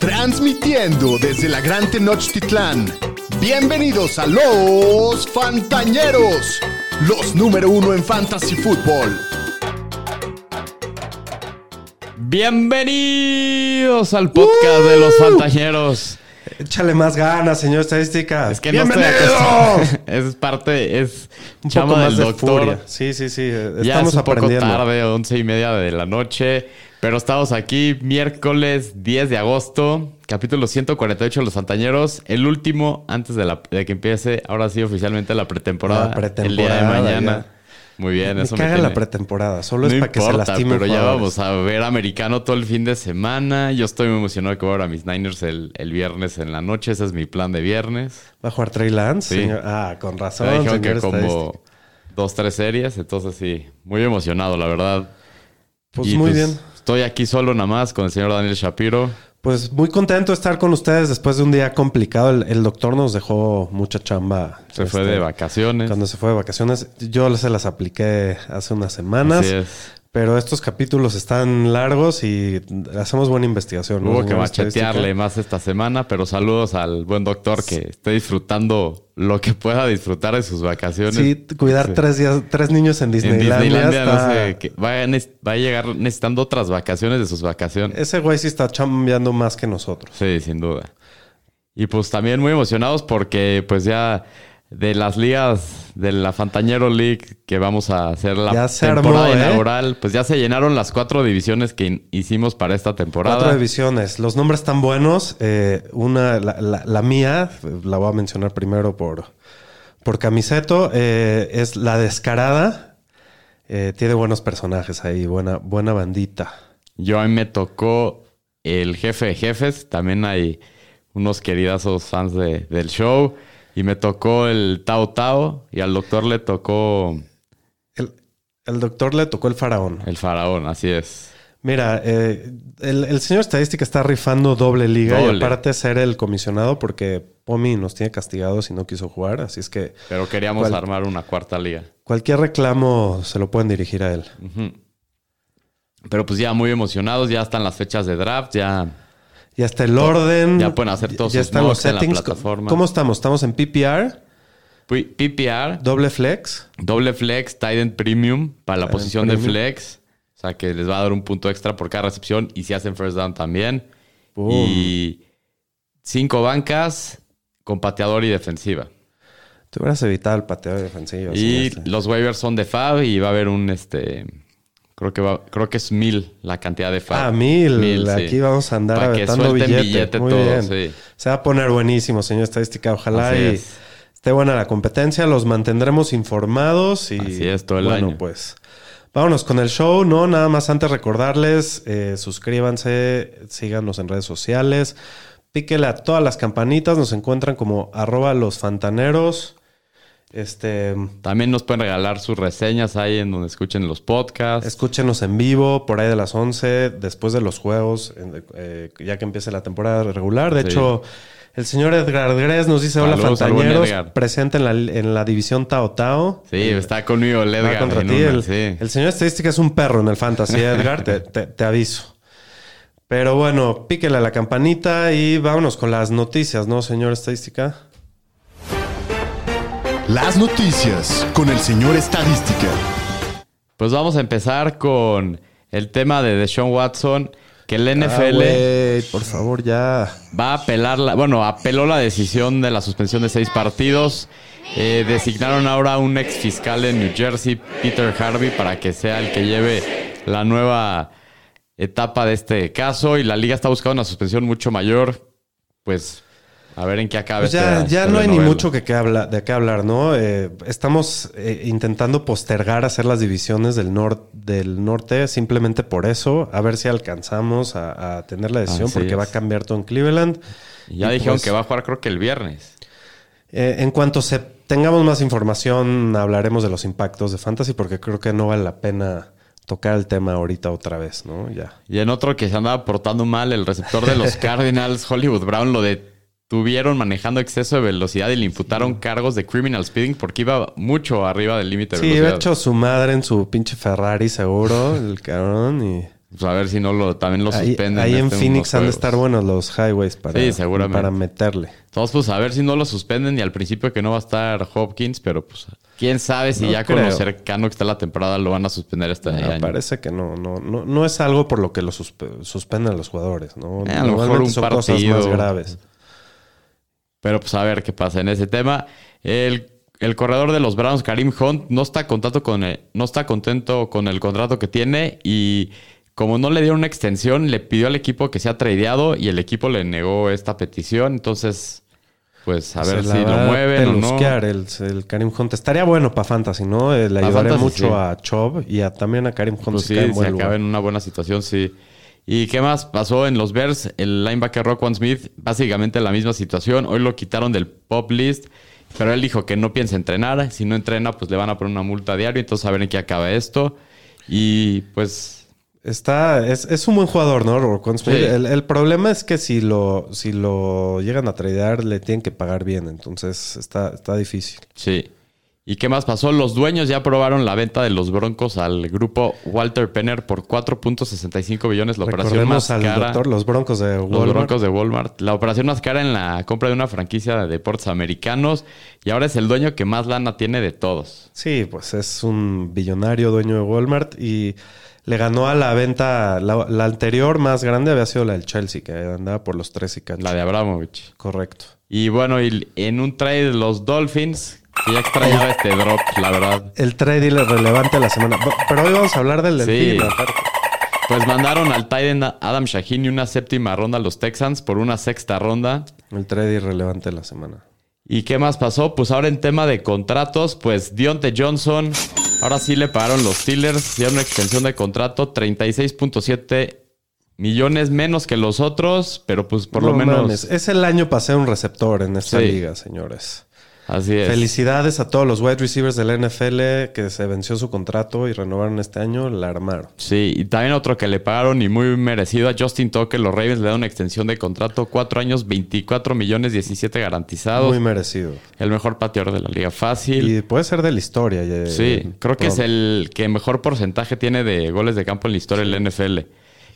Transmitiendo desde la Gran Tenochtitlán. Bienvenidos a los Fantañeros, los número uno en Fantasy Football. Bienvenidos al podcast de los Fantañeros. Échale más ganas, señor estadística. Es que no estoy ¡Bienvenido! acostumbrado. Es parte, es Un chama poco más del de doctor. furia. Sí, sí, sí. eh, Ya Estamos es un poco aprendiendo. tarde, once y media de la noche. Pero estamos aquí miércoles 10 de agosto, capítulo 148 de Los Fantañeros. El último antes de, la- de que empiece, ahora sí, oficialmente la pretemporada. La pretemporada, El día de mañana. ya. Muy bien, Me eso caga tiene- la pretemporada. Solo es para que se lastimen pero ya vamos a ver americano todo el fin de semana. Yo estoy muy emocionado que voy a ver a mis Niners el, el viernes en la noche. Ese es mi plan de viernes. ¿Va a jugar Trey Lance? Sí. señor? Ah, con razón, Me dijeron señor que como dos, tres series. Entonces sí, muy emocionado, la verdad. Pues Y, muy pues, bien. Estoy aquí solo nada más con el señor Daniel Shapiro. Pues muy contento de estar con ustedes después de un día complicado. El, el doctor nos dejó mucha chamba. Se fue este, de vacaciones. Cuando se fue de vacaciones. Yo se las apliqué hace unas semanas. Así es. Pero estos capítulos están largos y hacemos buena investigación. ¿no, Hubo que machetearle más esta semana, pero saludos al buen doctor que esté disfrutando lo que pueda disfrutar de sus vacaciones. Sí, cuidar Sí. tres días, tres niños en En Disneylandia. Disneylandia está- no sé, que va, a, va a llegar necesitando otras vacaciones de sus vacaciones. Ese güey sí está chambeando más que nosotros. Sí, sin duda. Y pues también muy emocionados porque pues ya de las ligas de la Fantañero League que vamos a hacer la temporada armó, ¿eh? inaugural, pues ya se llenaron las cuatro divisiones que hicimos para esta temporada. Cuatro divisiones. Los nombres están buenos. Eh, una, la, la- la mía, la voy a mencionar primero por, por camiseto, eh, es La Descarada. Tiene buenos personajes ahí, buena, buena bandita. Yo a mí me tocó el jefe de jefes, también hay unos queridazos fans de- del show. Y me tocó el Tao Tao y al doctor le tocó El, el doctor le tocó el faraón. el faraón, así es. Mira, eh, el, el señor estadística está rifando doble liga y aparte ser el comisionado porque Pomi nos tiene castigados y no quiso jugar. Así es que Pero queríamos armar una cuarta liga. cualquier reclamo se lo pueden dirigir a él. Pero pues ya muy emocionados, ya están las fechas de draft, ya Ya está el orden. Ya pueden hacer todos Ya sus están los mocks en la settings. plataforma. ¿Cómo estamos? Estamos en PPR, PPR, doble flex. doble flex, tight end premium para la posición de flex. O sea que les va a dar un punto extra por cada recepción y si hacen first down también. Boom. Y cinco bancas con pateador y defensiva. Te hubieras evitado el pateo defensivo. sí, Y los waivers son de Fab y va a haber un este. Creo que va, creo que es mil la cantidad de Fab. Ah, mil. Mil, sí. Aquí vamos a andar Para aventando billete. billete Muy todo, bien. sí. Se va a poner buenísimo, señor estadística. Ojalá Así y es. esté buena la competencia. Los mantendremos informados. Y, Así es, todo el bueno, año. pues vámonos con el show. No, nada más antes recordarles, eh, suscríbanse, síganos en redes sociales. Píquele a todas las campanitas. Nos encuentran como arroba los fantaneros. Este, También nos pueden regalar sus reseñas ahí en donde escuchen los podcasts. escúchenos en vivo por ahí de las 11, después de los juegos, eh, ya que empiece la temporada regular. De Sí. hecho, el señor Edgar Gres nos dice: Hola, Saludos Fantañeros, Edgar. presente en la, en la división Tao Tao. Sí, está conmigo el Edgar. contra ti. una, el, sí. el señor estadística es un perro en el fantasy, Edgar, te, te- te aviso. Pero bueno, píquele a la campanita y vámonos con las noticias, ¿no, señor estadística? Las noticias con el señor Estadística. Pues vamos a empezar con el tema de Deshaun Watson, que el NFL Ah, por favor, ya. va a apelar, la, bueno, apeló la decisión de la suspensión de seis partidos. Eh, designaron ahora un ex fiscal en New Jersey, Peter Harvey, para que sea el que lleve la nueva etapa de este caso. Y la liga está buscando una suspensión mucho mayor. Pues a ver en qué acaba. Pues ya, no hay ni mucho que, que habla, de qué hablar, ¿no? Eh, estamos eh, intentando postergar hacer las divisiones del, nor- del norte simplemente por eso, a ver si alcanzamos a, a tener la decisión, Así porque es. va a cambiar todo en Cleveland. Y Ya Y dijeron pues- que va a jugar creo que el viernes. Eh, en cuanto se tengamos más información, hablaremos de los impactos de Fantasy, porque creo que no vale la pena tocar el tema ahorita otra vez, ¿no? Ya. Y en otro que se andaba portando mal, el receptor de los Cardinals, Hollywood Brown, lo detuvieron manejando exceso de velocidad y le imputaron cargos de criminal speeding porque iba mucho arriba del límite de Sí, velocidad. ha hecho su madre en su pinche Ferrari seguro, el cabrón, y... Pues a ver si no lo también lo suspenden. ahí en este Phoenix han de estar buenos los highways para, Sí, seguramente. para meterle. Entonces, pues a ver si no lo suspenden y al principio que no va a estar Hopkins, pero pues quién sabe si No ya con creo. lo cercano que está la temporada lo van a suspender este Me año. parece que no, no, no, no es algo por lo que lo suspe- suspenden los jugadores, ¿no? Eh, a lo mejor un son cosas más partido. graves. Pero pues a ver qué pasa en ese tema. El, el corredor de los Browns, Karim Hunt, no está contento con el- no está contento con el contrato que tiene y como no le dieron una extensión, le pidió al equipo que sea tradeado y el equipo le negó esta petición. Entonces, pues a Se ver si lo mueven o no. El, el Karim Hunt. Estaría bueno para Fantasy, ¿no? Eh, le Fantasy, mucho sí. a Chubb y a- también a Karim Hunt. Pues si sí, cae en lugar. acaba en una buena situación, sí. ¿Y qué más pasó en los Bears? El linebacker Roquan Smith, básicamente la misma situación. Hoy lo quitaron del pop list, pero él dijo que no piensa entrenar. Si no entrena, pues le van a poner una multa diaria. Entonces, a ver en qué acaba esto. Y pues, Está, es, es un buen jugador, ¿no? Roquan Smith. Sí. El, el problema es que si lo, si lo llegan a tradear, le tienen que pagar bien. Entonces está, está difícil. sí. ¿Y qué más pasó? Los dueños ya aprobaron la venta de los Broncos al grupo Walter Penner por 4.65 billones. La operación más al cara. doctor, los Broncos de Los Walmart. Broncos de Walmart. La operación más cara en la compra de una franquicia de deportes americanos. Y ahora es el dueño que más lana tiene de todos. Sí, pues es un billonario dueño de Walmart y le ganó a la venta, la, la anterior más grande había sido la del Chelsea, que andaba por los tres y cacho. La de Abramovich. Correcto. Y bueno, y en un trade los Dolphins, que ya extrañaba este drop, la verdad. El trade relevante de la semana. Pero hoy vamos a hablar del Sí. delfín. aparte. Pues mandaron al Titan Adam Shaheen y una séptima ronda a los Texans por una sexta ronda. El trade irrelevante de la semana. ¿Y qué más pasó? Pues ahora en tema de contratos, pues Dionte Johnson, ahora sí le pagaron los Steelers, dieron una extensión de contrato, 36.7 millones menos que los otros, pero pues por lo No menos mames, Es el año para ser un receptor en esta Sí. liga, señores. Así es. Felicidades a todos los wide receivers de la NFL que se venció su contrato y renovaron este año. La armaron. Sí, y también otro que le pagaron y muy merecido a Justin Tucker, los Ravens le dan una extensión de contrato, cuatro años, 24 millones 17 garantizados. Muy merecido. el mejor pateador de la liga fácil. Y puede ser de la historia. ya- Sí, creo que es el que mejor porcentaje tiene de goles de campo en la historia del NFL.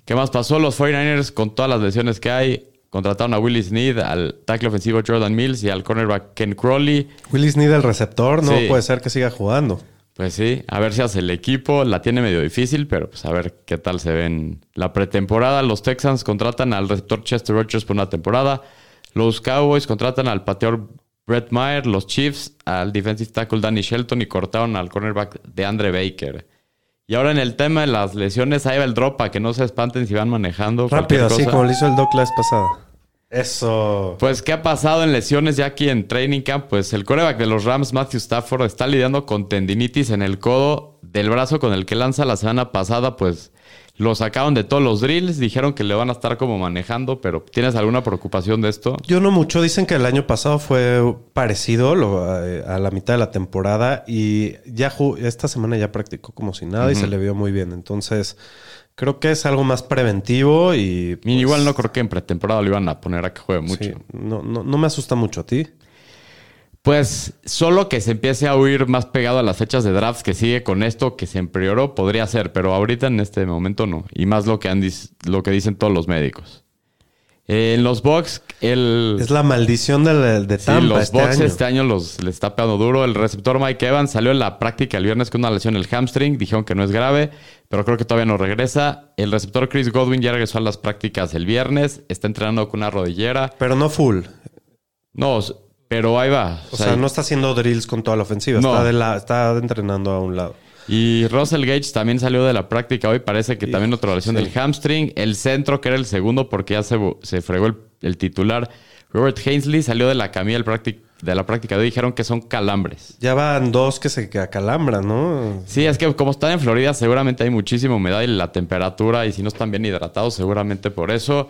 ¿Qué más pasó? Los 49ers, con todas las lesiones que hay, contrataron a Willie Snead, al tackle ofensivo Jordan Mills y al cornerback Ken Crowley. Willis Snead, el receptor, no Sí. puede ser que siga jugando. Pues sí, a ver si hace el equipo. La tiene medio difícil, pero pues a ver qué tal se ve en la pretemporada. Los Texans contratan al receptor Chester Rogers por una temporada. Los Cowboys contratan al pateador Brett Maher. Los Chiefs al defensive tackle Danny Shelton y cortaron al cornerback de Andre Baker. Y ahora en el tema de las lesiones, ahí va el drop para que no se espanten si van manejando. Rápido, así como lo hizo el Doc la vez pasada. Eso. Pues, ¿qué ha pasado en lesiones ya aquí en Training Camp? Pues el coreback de los Rams, Matthew Stafford, está lidiando con tendinitis en el codo del brazo con el que lanza la semana pasada. Pues lo sacaron de todos los drills, dijeron que le van a estar como manejando, pero ¿tienes alguna preocupación de esto? Yo no mucho. Dicen que el año pasado fue parecido lo- eh, a la mitad de la temporada y ya esta semana ya practicó como si nada y se le vio muy bien. Entonces, creo que es algo más preventivo y. Y pues, igual no creo que en pretemporada lo iban a poner a que juegue mucho. sí, no, no, no me asusta mucho a ti. Pues solo que se empiece a huir más pegado a las fechas de drafts que sigue con esto que se empeoró podría ser, pero ahorita en este momento no. Y más lo que, han lo que dicen todos los médicos. Eh, en los Bucks, el... Es la maldición de, de Sí, Tampa los este Bucks año. este año los, le está pegando duro. El receptor Mike Evans salió en la práctica el viernes con una lesión en el hamstring. Dijeron que no es grave, pero creo que todavía no regresa. El receptor Chris Godwin ya regresó a las prácticas el viernes. Está entrenando con una rodillera. Pero no full. No, pero ahí va. O sea, no está haciendo drills con toda la ofensiva. No. Está, de la, está entrenando a un lado. Y Russell Gage también salió de la práctica hoy. Parece que también otra lesión sí. del hamstring. El centro, que era el segundo porque ya se, se fregó el, el titular. Robert Hainsley salió de la camilla de la práctica de hoy. Dijeron que son calambres. Ya van dos que se acalambran, ¿no? Sí, es que como están en Florida, seguramente hay muchísima humedad y la temperatura. Y si no están bien hidratados, seguramente por eso.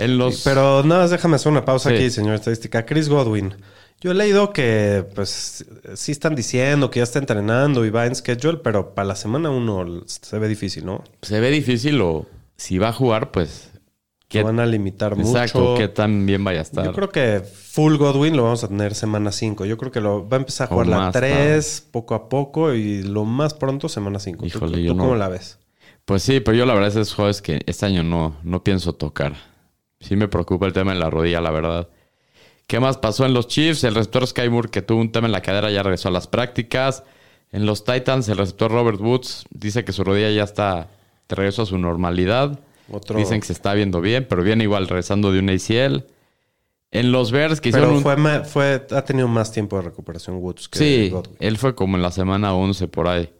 En los. Pero nada más déjame hacer una pausa Sí. aquí, señor estadística. Chris Godwin. Yo he leído que, pues, sí están diciendo que ya está entrenando y va en schedule, pero para la semana uno se ve difícil, ¿no? se ve difícil o si va a jugar, pues. Que ¿qué- van a limitar exacto, mucho. qué tan bien vaya a estar. Yo creo que full Godwin lo vamos a tener semana 5. Yo creo que lo va a empezar a O jugar la más 3 poco a poco y lo más pronto semana 5. Híjole, ¿Tú, yo tú no- cómo la ves? Pues sí, pero yo la verdad es juegos que este año no, no pienso tocar. Sí me preocupa el tema de la rodilla, la verdad. ¿Qué más pasó en los Chiefs? El receptor Sky Moore, que tuvo un tema en la cadera, ya regresó a las prácticas. En los Titans, el receptor Robert Woods dice que su rodilla ya está de regreso a su normalidad. Otro- Dicen que se está viendo bien, pero viene igual regresando de un ACL. En los Bears, que Pero hicieron un... fue, ha tenido más tiempo de recuperación Woods que Sí, Godwin. él fue como en la semana 11 por ahí.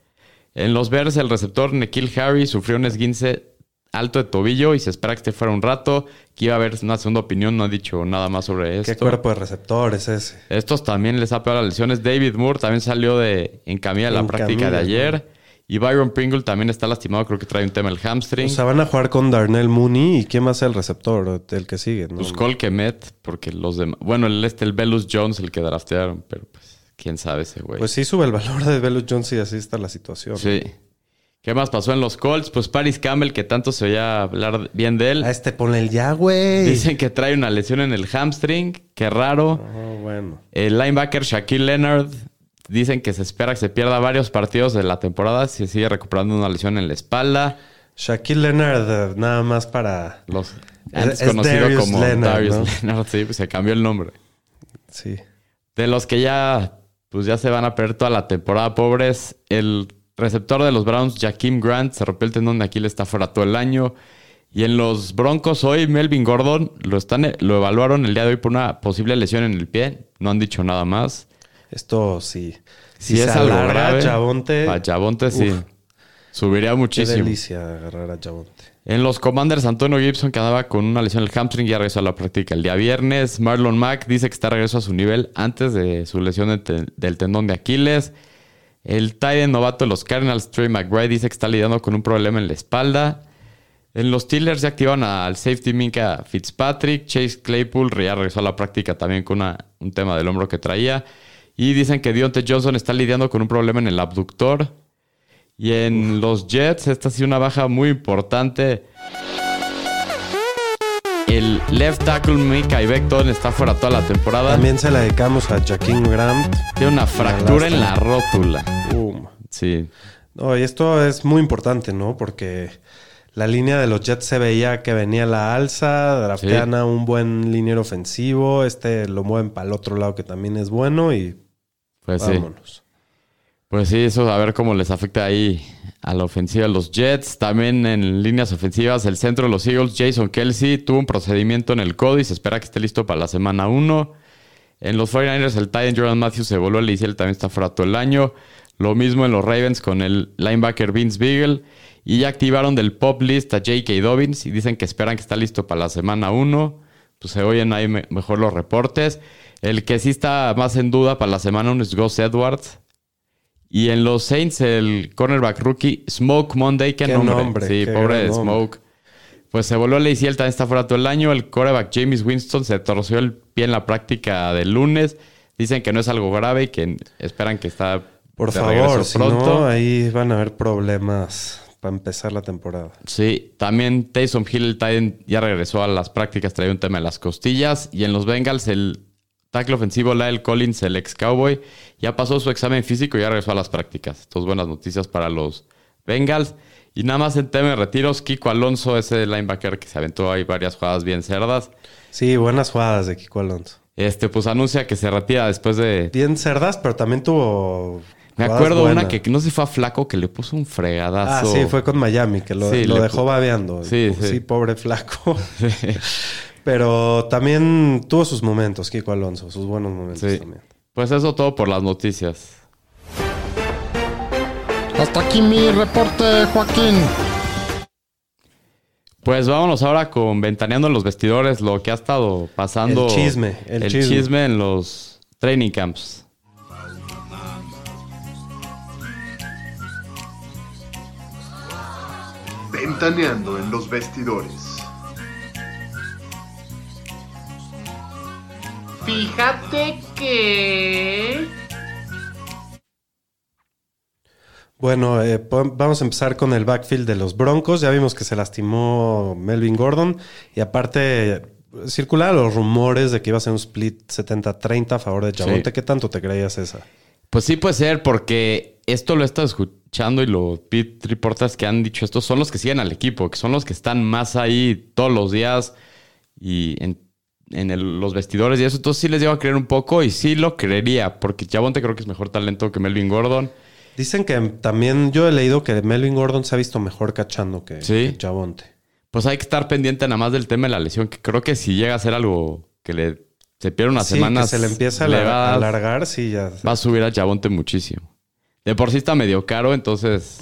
En los Bears, el receptor Nikhil Harry sufrió un esguince alto de tobillo y se espera que esté fuera un rato. Que iba a haber una segunda opinión, no ha dicho nada más sobre ¿Qué esto. cuerpo de receptores ese? Estos también les ha pegado las lesiones. David Moore también salió de, en camilla de la En práctica de ayer. Y Byron Pringle también está lastimado, creo que trae un tema el hamstring. O sea, van a jugar con Darnell Mooney y quién más es el receptor, el que sigue. ¿no? pues Cole Kemet, porque los demás... Bueno, el este, el Velus Jones, el que draftearon, pero pues quién sabe ese güey. Pues sí sube el valor de Velus Jones y así está la situación. Sí. ¿Qué más pasó en los Colts? Pues Paris Campbell, que tanto se oía hablar bien de él. A este ponle el ya, güey. Dicen que trae una lesión en el hamstring. Qué raro. Oh, bueno. El linebacker Shaquille Leonard. Dicen que se espera que se pierda varios partidos de la temporada si sigue recuperando una lesión en la espalda. Shaquille Leonard, eh, nada más para. Los, Es- conocido Darius como Leonard, Darius ¿no? Leonard. Sí, pues se cambió el nombre. Sí. De los que ya, pues ya se van a perder toda la temporada, pobres. El receptor de los Browns, Jaquim Grant, se rompió el tendón de Aquiles, está fuera todo el año. Y en los Broncos hoy, Melvin Gordon lo, están, lo evaluaron el día de hoy por una posible lesión en el pie. No han dicho nada más. Esto sí. Si, Si es algo grave, Chabonte- para Chabonte sí. Uf. Subiría Qué muchísimo. delicia agarrar a Javonte. En los Commanders, Antonio Gibson, que andaba con una lesión en el hamstring, ya regresó a la práctica el día viernes. Marlon Mack dice que está regreso a su nivel antes de su lesión de te- del tendón de Aquiles. El Titan novato de los Cardinals, Trey McBride, dice que está lidiando con un problema en la espalda. En los Steelers ya activan al safety Minka Fitzpatrick. Chase Claypool ya regresó a la práctica también con un tema del hombro que traía. Y dicen que Deontay Johnson está lidiando con un problema en el abductor. Y en los Jets, esta ha sido una baja muy importante. El left tackle Mika Beckton está fuera toda la temporada. También se la dedicamos a Jaquín Grant. Tiene una fractura en la rótula. Sí. No, y esto es muy importante, ¿no? Porque la línea de los Jets se veía que venía la alza, draftean Sí. a un buen liniero ofensivo, este lo mueven para el otro lado que también es bueno y Pues sí. Pues sí, eso a ver cómo les afecta ahí a la ofensiva de los Jets. También en líneas ofensivas, el centro de los Eagles, Jason Kelsey, tuvo un procedimiento en el se espera que esté listo para la semana 1. En los 49ers, el Titan Jordan Matthews se volvió a la ICL, también está fuera todo el año. Lo mismo en los Ravens con el linebacker Vince Beagle. Y ya activaron del pop list a J.K. Dobbins y dicen que esperan que está listo para la semana 1. Pues se oyen ahí me- mejor los reportes. El que sí está más en duda para la semana 1 es Gus Edwards. Y en los Saints, el cornerback rookie Smoke Monday, qué, Qué nombre. nombre, sí, qué pobre nombre. Smoke. Pues se volvió a la también está fuera todo el año. El cornerback James Winston se torció el pie en la práctica del lunes. Dicen que no es algo grave y que esperan que está Por de favor, si pronto. no, ahí van a haber problemas para empezar la temporada. Sí, también Taysom Hill, el Titan, ya regresó a las prácticas, traía un tema en las costillas. Y en los Bengals, el tackle ofensivo Lyle Collins, el ex Cowboy, ya pasó su examen físico y ya regresó a las prácticas. Entonces, buenas noticias para los Bengals. Y nada más en tema de retiros, Kiko Alonso, ese linebacker que se aventó ahí varias jugadas bien cerdas, Sí, buenas jugadas de Kiko Alonso. este, pues anuncia que se retira después de... Bien cerdas, pero también tuvo. Me acuerdo una que no si fue a Flaco que le puso un Ah, fregadazo. sí, fue con Miami, que lo, Sí, lo le dejó babeando. Sí, sí. pobre flaco. Pero también tuvo sus momentos, Kiko Alonso, sus buenos momentos Sí. también. Pues eso todo por las noticias. Hasta aquí mi reporte, Joaquín. Pues vámonos ahora con Ventaneando en los vestidores, lo que ha estado pasando. El chisme, el el chisme. chisme en los training camps. Ventaneando en los vestidores. Fíjate que... Bueno, eh, vamos a empezar con el backfield de los Broncos. Ya vimos que se lastimó Melvin Gordon. Y aparte, circularon los rumores de que iba a ser un split 70-30 a favor de Chabonte. Sí. ¿Qué tanto te creías esa? Pues sí puede ser, porque esto lo he estado escu- Chando y los Pete Reporters que han dicho esto son los que siguen al equipo, que son los que están más ahí todos los días y en, en el- los vestidores y eso. Entonces sí les llevo a creer un poco y sí lo creería, porque Javonte creo que es mejor talento que Melvin Gordon. Dicen que también yo he leído que Melvin Gordon se ha visto mejor cachando que, Sí. que Javonte. Pues hay que estar pendiente nada más del tema de la lesión, que creo que si llega a ser algo que le se pierde unas Sí, semanas, que se le empieza a le a alargar, sí, ya. va a subir a Javonte muchísimo. De por sí está medio caro, entonces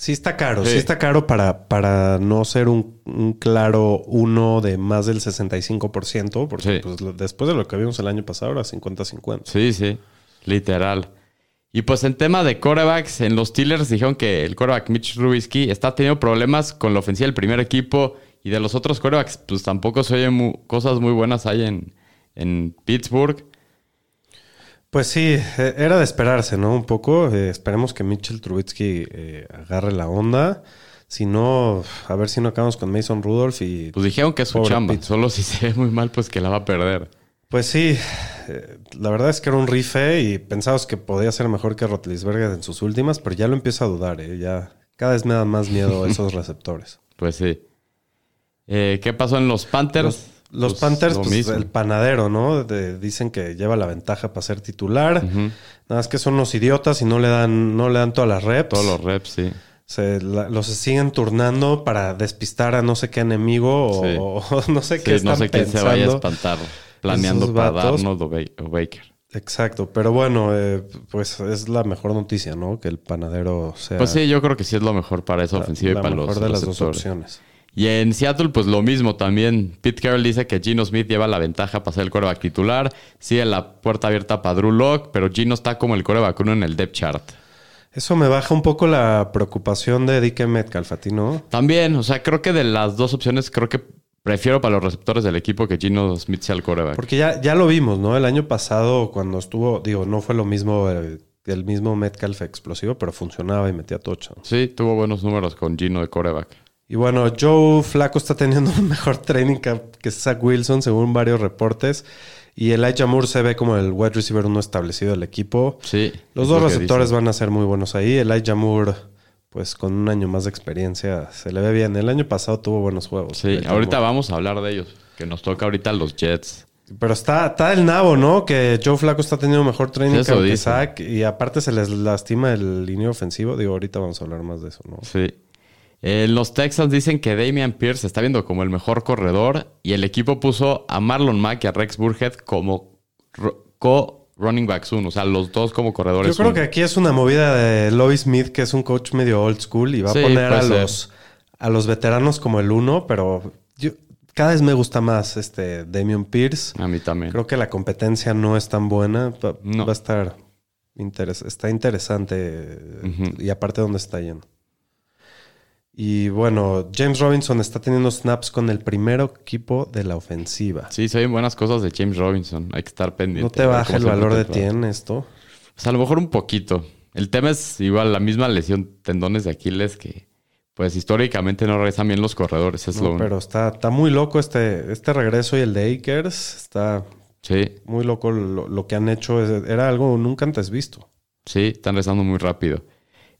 Sí está caro, Sí. sí, está caro para, para no ser un, un claro uno de más del 65%, porque Sí. pues, después de lo que vimos el año pasado era 50-50. Sí, sí, literal. Y pues en tema de corebacks, en los Steelers dijeron que el coreback Mitch Trubisky está teniendo problemas con la ofensiva del primer equipo y de los otros corebacks, pues tampoco se oyen mu- cosas muy buenas ahí en, en Pittsburgh. Pues sí, eh, era de esperarse, ¿no? Un poco. Eh, esperemos que Mitchell Trubisky eh, agarre la onda. Si no, a ver si no acabamos con Mason Rudolph y... Pues dijeron que es su chamba, solo si se ve muy mal, pues que la va a perder. Pues sí, eh, la verdad es que era un rife y pensabas que podía ser mejor que Rotlisberger en sus últimas, pero ya lo empiezo a dudar, ¿eh? Ya cada vez me dan más miedo esos receptores. Pues sí. Eh, ¿Qué pasó en los Panthers? Los Pues, Panthers, pues mismo. el panadero, ¿no? De- dicen que lleva la ventaja para ser titular. Nada más que son unos idiotas y no le dan, no le dan todas las reps. Todos los reps, sí. Se la- los siguen turnando para despistar a no sé qué enemigo o, Sí. o no sé qué Sí, están no sé quién se vaya a espantar planeando para o Baker. Exacto, pero bueno, eh, pues es la mejor noticia, ¿no? Que el panadero sea Pues sí, yo creo que sí es lo mejor para esa la, ofensiva la y para mejor los de las dos opciones. Y en Seattle, pues lo mismo también. Pete Carroll dice que Gino Smith lleva la ventaja para ser el coreback titular. Sigue la puerta abierta para Drew Lock, pero Gino está como el coreback uno en el depth chart. Eso me baja un poco la preocupación de DK Metcalf, ¿a ti no? También, o sea, creo que de las dos opciones, creo que prefiero para los receptores del equipo que Gino Smith sea el coreback. Porque ya, ya lo vimos, ¿no? El año pasado cuando estuvo, digo, no fue lo mismo eh, el mismo Metcalf explosivo, pero funcionaba y metía tocha. Sí, tuvo buenos números con Gino de coreback. Y bueno, Joe Flaco está teniendo un mejor training camp que Zach Wilson, según varios reportes. Y Elijah Moore se ve como el wide receiver uno establecido del equipo. Sí. Los dos lo receptores van a ser muy buenos ahí. Elijah Moore, pues con un año más de experiencia, se le ve bien. El año pasado tuvo buenos juegos. Sí, Elijah ahorita Moore. vamos a hablar de ellos. Que nos toca ahorita los Jets. Pero está, está el nabo, ¿no? Que Joe Flaco está teniendo mejor training camp que. Zach. Y aparte se les lastima el línea ofensivo. Digo, ahorita vamos a hablar más de eso, ¿no? Sí. Eh, los Texans dicen que Damian Pierce está viendo como el mejor corredor y el equipo puso a Marlon Mack y a Rex Burhead como co-running backs uno. O sea, los dos como corredores Yo creo uno. que aquí es una movida de Lois Smith, que es un coach medio old school, y va Sí, a poner a ser. los, a los veteranos como el uno, pero yo, cada vez me gusta más este Damian Pierce. A mí también. Creo que la competencia no es tan buena. Va, No. va a estar interes- está interesante y aparte dónde está yendo. Y bueno, James Robinson está teniendo snaps con el primer equipo de la ofensiva. Sí, se oyen buenas cosas de James Robinson. Hay que estar pendiente. ¿No te baja el valor de encuentra. Tien esto? Pues a lo mejor un poquito. El tema es igual la misma lesión, tendones de Aquiles que pues históricamente no regresan bien los corredores. Es No, lo pero está, está muy loco este, este regreso y el de Akers. Está Sí, muy loco lo, lo que han hecho. Era algo nunca antes visto. sí, están regresando muy rápido.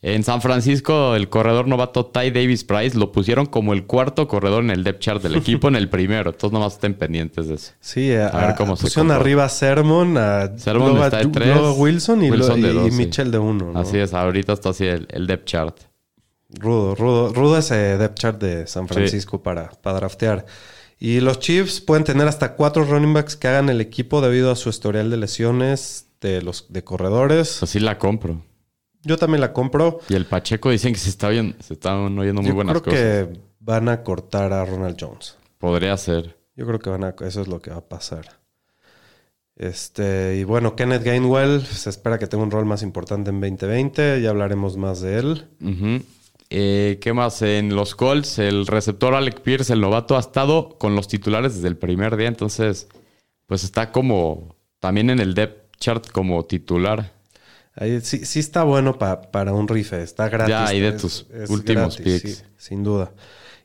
En San Francisco, el corredor novato Ty Davis Price lo pusieron como el cuarto corredor en el depth chart del equipo en el primero. Entonces nomás estén pendientes de eso. Sí, a, A ver cómo se pusieron comporta. arriba a Sermon, a Sermon a está de tres, a Wilson y, Wilson lo- de y- dos, y sí. Mitchell de uno. ¿no? Así es, ahorita está así el, el depth chart. Rudo, rudo, rudo ese depth chart de San Francisco para, para draftear. Y los Chiefs pueden tener hasta cuatro running backs que hagan el equipo debido a su historial de lesiones de los de corredores. Así la compro. Yo también la compro. Y el Pacheco dicen que se está oyendo, se están oyendo muy Yo buenas creo cosas. que van a cortar a Ronald Jones. Podría ser. Yo creo que van a, eso es lo que va a pasar. Este, y bueno, Kenneth Gainwell se espera que tenga un rol más importante en 2020. Ya hablaremos más de él. Eh, ¿Qué más? En los Colts, el receptor Alec Pierce, el novato, ha estado con los titulares desde el primer día. Entonces, pues está como también en el depth chart como titular. Ahí sí, sí está bueno pa- para un rife. Está gratis. Ya, ahí de es- tus es últimos gratis, picks. sí, sin duda.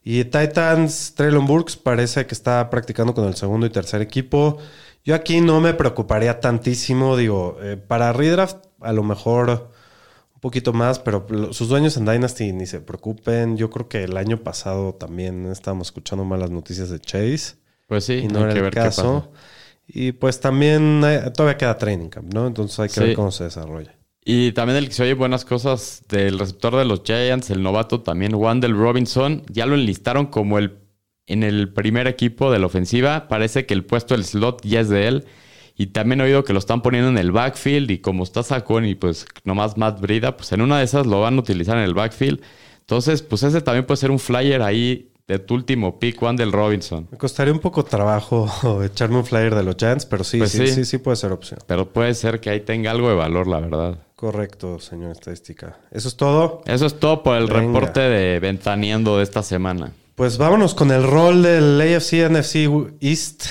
Y Titans, Traylon Burks parece que está practicando con el segundo y tercer equipo. Yo aquí no me preocuparía tantísimo. Digo, eh, para redraft, a lo mejor un poquito más, pero sus dueños en Dynasty ni se preocupen. Yo creo que el año pasado también estábamos escuchando malas noticias de Chase Pues sí, y no hay era que el ver qué caso. pasa. Y pues también eh, todavía queda training camp, ¿no? Entonces hay que Sí. ver cómo se desarrolla. Y también el que se oye buenas cosas del receptor de los Giants, el novato también, Wandel Robinson, ya lo enlistaron como el en el primer equipo de la ofensiva. Parece que el puesto del slot ya es de él. Y también he oído que lo están poniendo en el backfield. Y como está Sacón y pues nomás Matt Brida, pues en una de esas lo van a utilizar en el backfield. Entonces, pues ese también puede ser un flyer ahí de tu último pick, Wandel Robinson. Me costaría un poco trabajo echarme un flyer de los Giants, pero sí, Pues sí, sí. sí, sí puede ser opción. Pero puede ser que ahí tenga algo de valor, la verdad. Correcto, señor estadística. Eso es todo. Eso es todo por el Venga. reporte de Ventaneando de esta semana. Pues vámonos con el rol del AFC NFC East.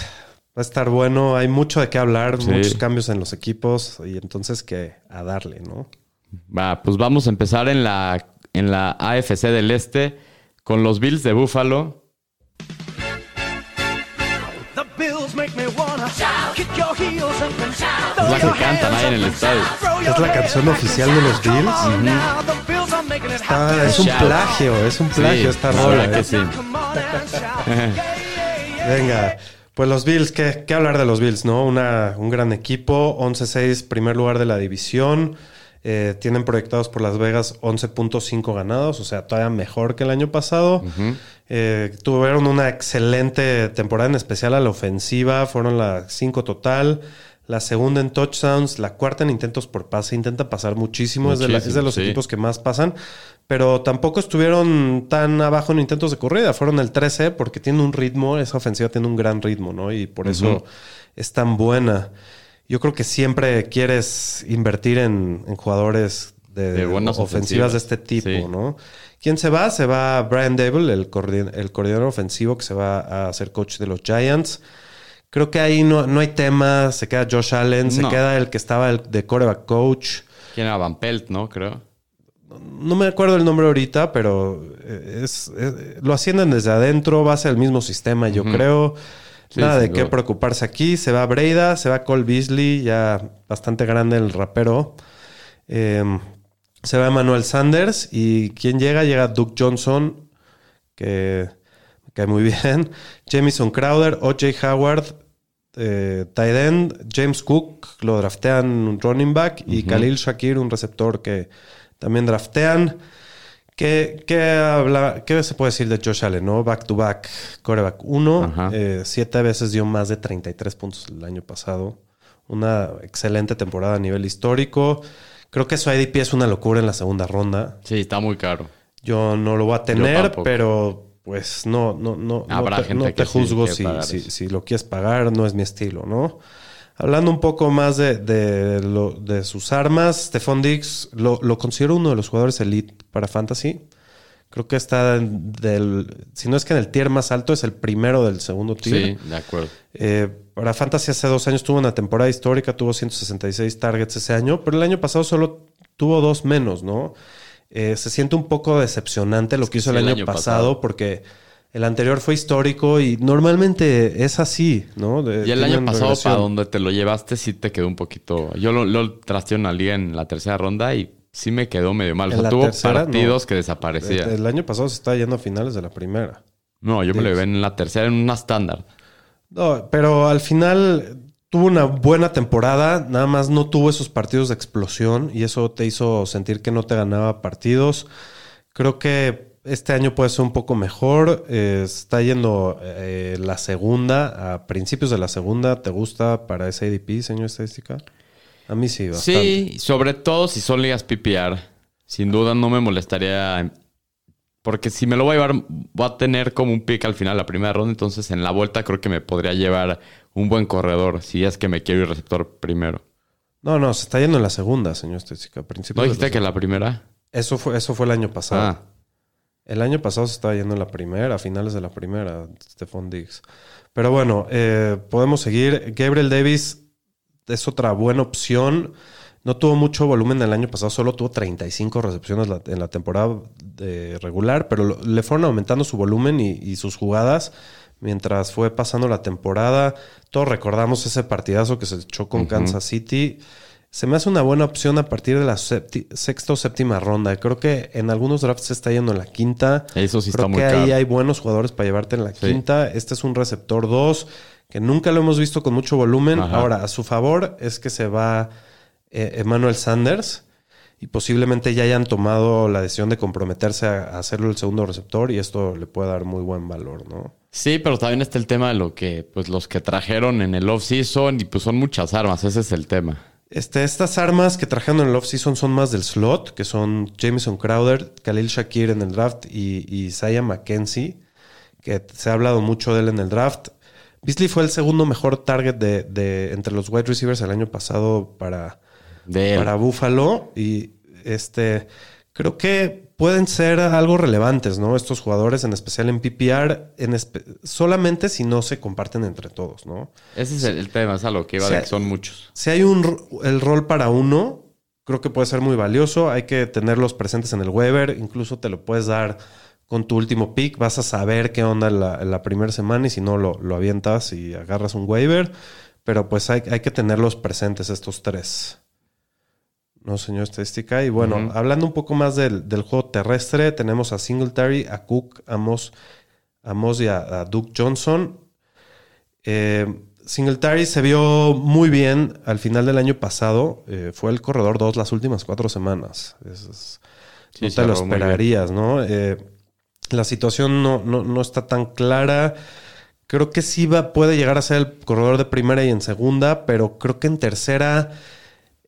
Va a estar bueno, hay mucho de qué hablar, Sí. muchos cambios en los equipos y entonces que a darle, ¿no? Va, pues vamos a empezar en la, en la AFC del Este con los Bills de Buffalo. La que cantan ahí en el estadio. Es la canción oficial de los Bills. Es un plagio, es un plagio Sí, esta la rola. que ¿eh? sí. Venga, pues los Bills, ¿qué, qué hablar de los Bills, no? Una, un gran equipo, 11-6, primer lugar de la división. Eh, tienen proyectados por Las Vegas 11.5 ganados, o sea, todavía mejor que el año pasado. Eh, tuvieron una excelente temporada, en especial a la ofensiva, fueron la 5 total. La segunda en touchdowns, la cuarta en intentos por pase. Intenta pasar muchísimo, es, de la- es de los sí. equipos que más pasan. Pero tampoco estuvieron tan abajo en intentos de corrida. Fueron el 13 porque tiene un ritmo, esa ofensiva tiene un gran ritmo, ¿no? Y por eso es tan buena. Yo creo que siempre quieres invertir en, en jugadores de, De buenas ofensivas ofensivas. de este tipo, Sí. ¿no? ¿Quién se va? Se va Brian Dable, el, el coordinador ofensivo que se va a ser coach de los Giants. Creo que ahí no, no hay tema. Se queda Josh Allen, se No. queda el que estaba el de coreback coach. ¿Quién era Van Pelt, no? Creo. No me acuerdo el nombre ahorita, pero eh, es, es- lo ascienden desde adentro, va a ser el mismo sistema, yo creo. Sí, Nada de qué preocuparse aquí. Se va Breida, se va Cole Beasley, ya bastante grande el rapero. Eh, se va Emmanuel Sanders. ¿Y quién llega? Llega Duke Johnson, que me cae muy bien. Jamison Crowder, O.J. Howard, eh, tight end, James Cook, lo draftean un running back, y Khalil Shakir, un receptor que también draftean. ¿Qué, qué, habla, ¿Qué se puede decir de Josh Allen? ¿no? Back to back, coreback 1. Ajá. siete veces dio más de 33 puntos el año pasado. Una excelente temporada a nivel histórico. Creo que su IDP es una locura en la segunda ronda. Sí, está muy caro. Yo no lo voy a tener, pero pues no, no, no, no Habrá te, gente no te juzgo si, si, lo quieres pagar, no es mi estilo, ¿no? Hablando un poco más de, de, lo- de sus armas, Stephon Diggs lo, lo considero uno de los jugadores elite para Fantasy. Creo que está en- del, si no es que en el tier más alto, es el primero del segundo tier. Sí, de acuerdo. Eh, para Fantasy hace dos años tuvo una temporada histórica, tuvo 166 targets ese año, pero el año pasado solo tuvo dos menos, ¿no? Eh, se siente un poco decepcionante lo que que hizo el el año, año pasado, pasado. porque el anterior fue histórico y normalmente es así, ¿no? De- Y el año pasado, para donde te lo llevaste, sí te quedó un poquito. Yo lo, lo trasteé en una liga en la tercera ronda y sí me quedó medio mal. O sea, tuvo tercera, partidos no. que desaparecían. El, el año pasado se está yendo a finales de la primera. No, yo me lo llevé en la tercera, en una estándar. No, pero al final tuvo una buena temporada, nada más no tuvo esos partidos de explosión y eso te hizo sentir que no te ganaba partidos. Creo que este año puede ser un poco mejor. Eh, está yendo eh, la segunda, a principios de la segunda. ¿Te gusta para ese ADP, señor estadística? A mí sí, bastante. Sí, sobre todo si son ligas PPR. Sin duda no me molestaría. Porque si me lo voy a llevar, voy a tener como un pick al final la primera ronda. Entonces en la vuelta creo que me podría llevar un buen corredor. Si es que me quiero ir receptor primero. No, no, se está yendo en la segunda, señor estadística. a ¿No dijiste que la primera? Eso fue, eso fue el año pasado. Ah, El año pasado se estaba yendo en la primera, a finales de la primera, Stephon Diggs. Pero bueno, eh, podemos seguir. Gabriel Davis es otra buena opción. No tuvo mucho volumen el año pasado, solo tuvo 35 recepciones en la temporada de regular, pero le fueron aumentando su volumen y, y sus jugadas mientras fue pasando la temporada. Todos recordamos ese partidazo que se echó con. Kansas City. se me hace una buena opción a partir de la sexta o séptima ronda. Creo que en algunos drafts se está yendo en la quinta. Eso sí Creo está muy que ahí hay buenos jugadores para llevarte en la Sí. quinta. Este es un receptor 2 que nunca lo hemos visto con mucho volumen. Ajá. Ahora, a su favor es que se va eh, Emmanuel Sanders y posiblemente ya hayan tomado la decisión de comprometerse a, hacerlo el segundo receptor y esto le puede dar muy buen valor, ¿no? Sí, pero también está el tema de lo que, pues, los que trajeron en el off-season y pues son muchas armas. Ese es el tema. Este, estas armas que trajeron en el offseason son más del slot, que son Jameson Crowder, Khalil Shakir en el draft y, y Isaiah McKenzie, que se ha hablado mucho de él en el draft. Beasley fue el segundo mejor target de, de- entre los wide receivers el año pasado para, De para Buffalo y este creo que pueden ser algo relevantes, ¿no? Estos jugadores, en especial en PPR, en espe- solamente si no se comparten entre todos, ¿no? Ese es el, el tema, es a lo que iba que son muchos. Si hay un el rol para uno, creo que puede ser muy valioso. Hay que tenerlos presentes en el waiver. Incluso te lo puedes dar con tu último pick. Vas a saber qué onda la, la primera semana y si no lo, lo avientas y agarras un waiver. Pero pues hay, hay que tenerlos presentes estos tres. No, señor estadística. Y bueno, hablando un poco más del, del juego terrestre, tenemos a Singletary, a Cook, a Moss, a Moss y a, a Duke Johnson. Eh, Singletary se vio muy bien al final del año pasado. Eh, fue el corredor 2 las últimas cuatro semanas. Es- es- Sí, no te lo esperarías, ¿no? Eh, la situación no, no- no está tan clara. Creo que sí va, puede llegar a ser el corredor de primera y en segunda, pero creo que en tercera,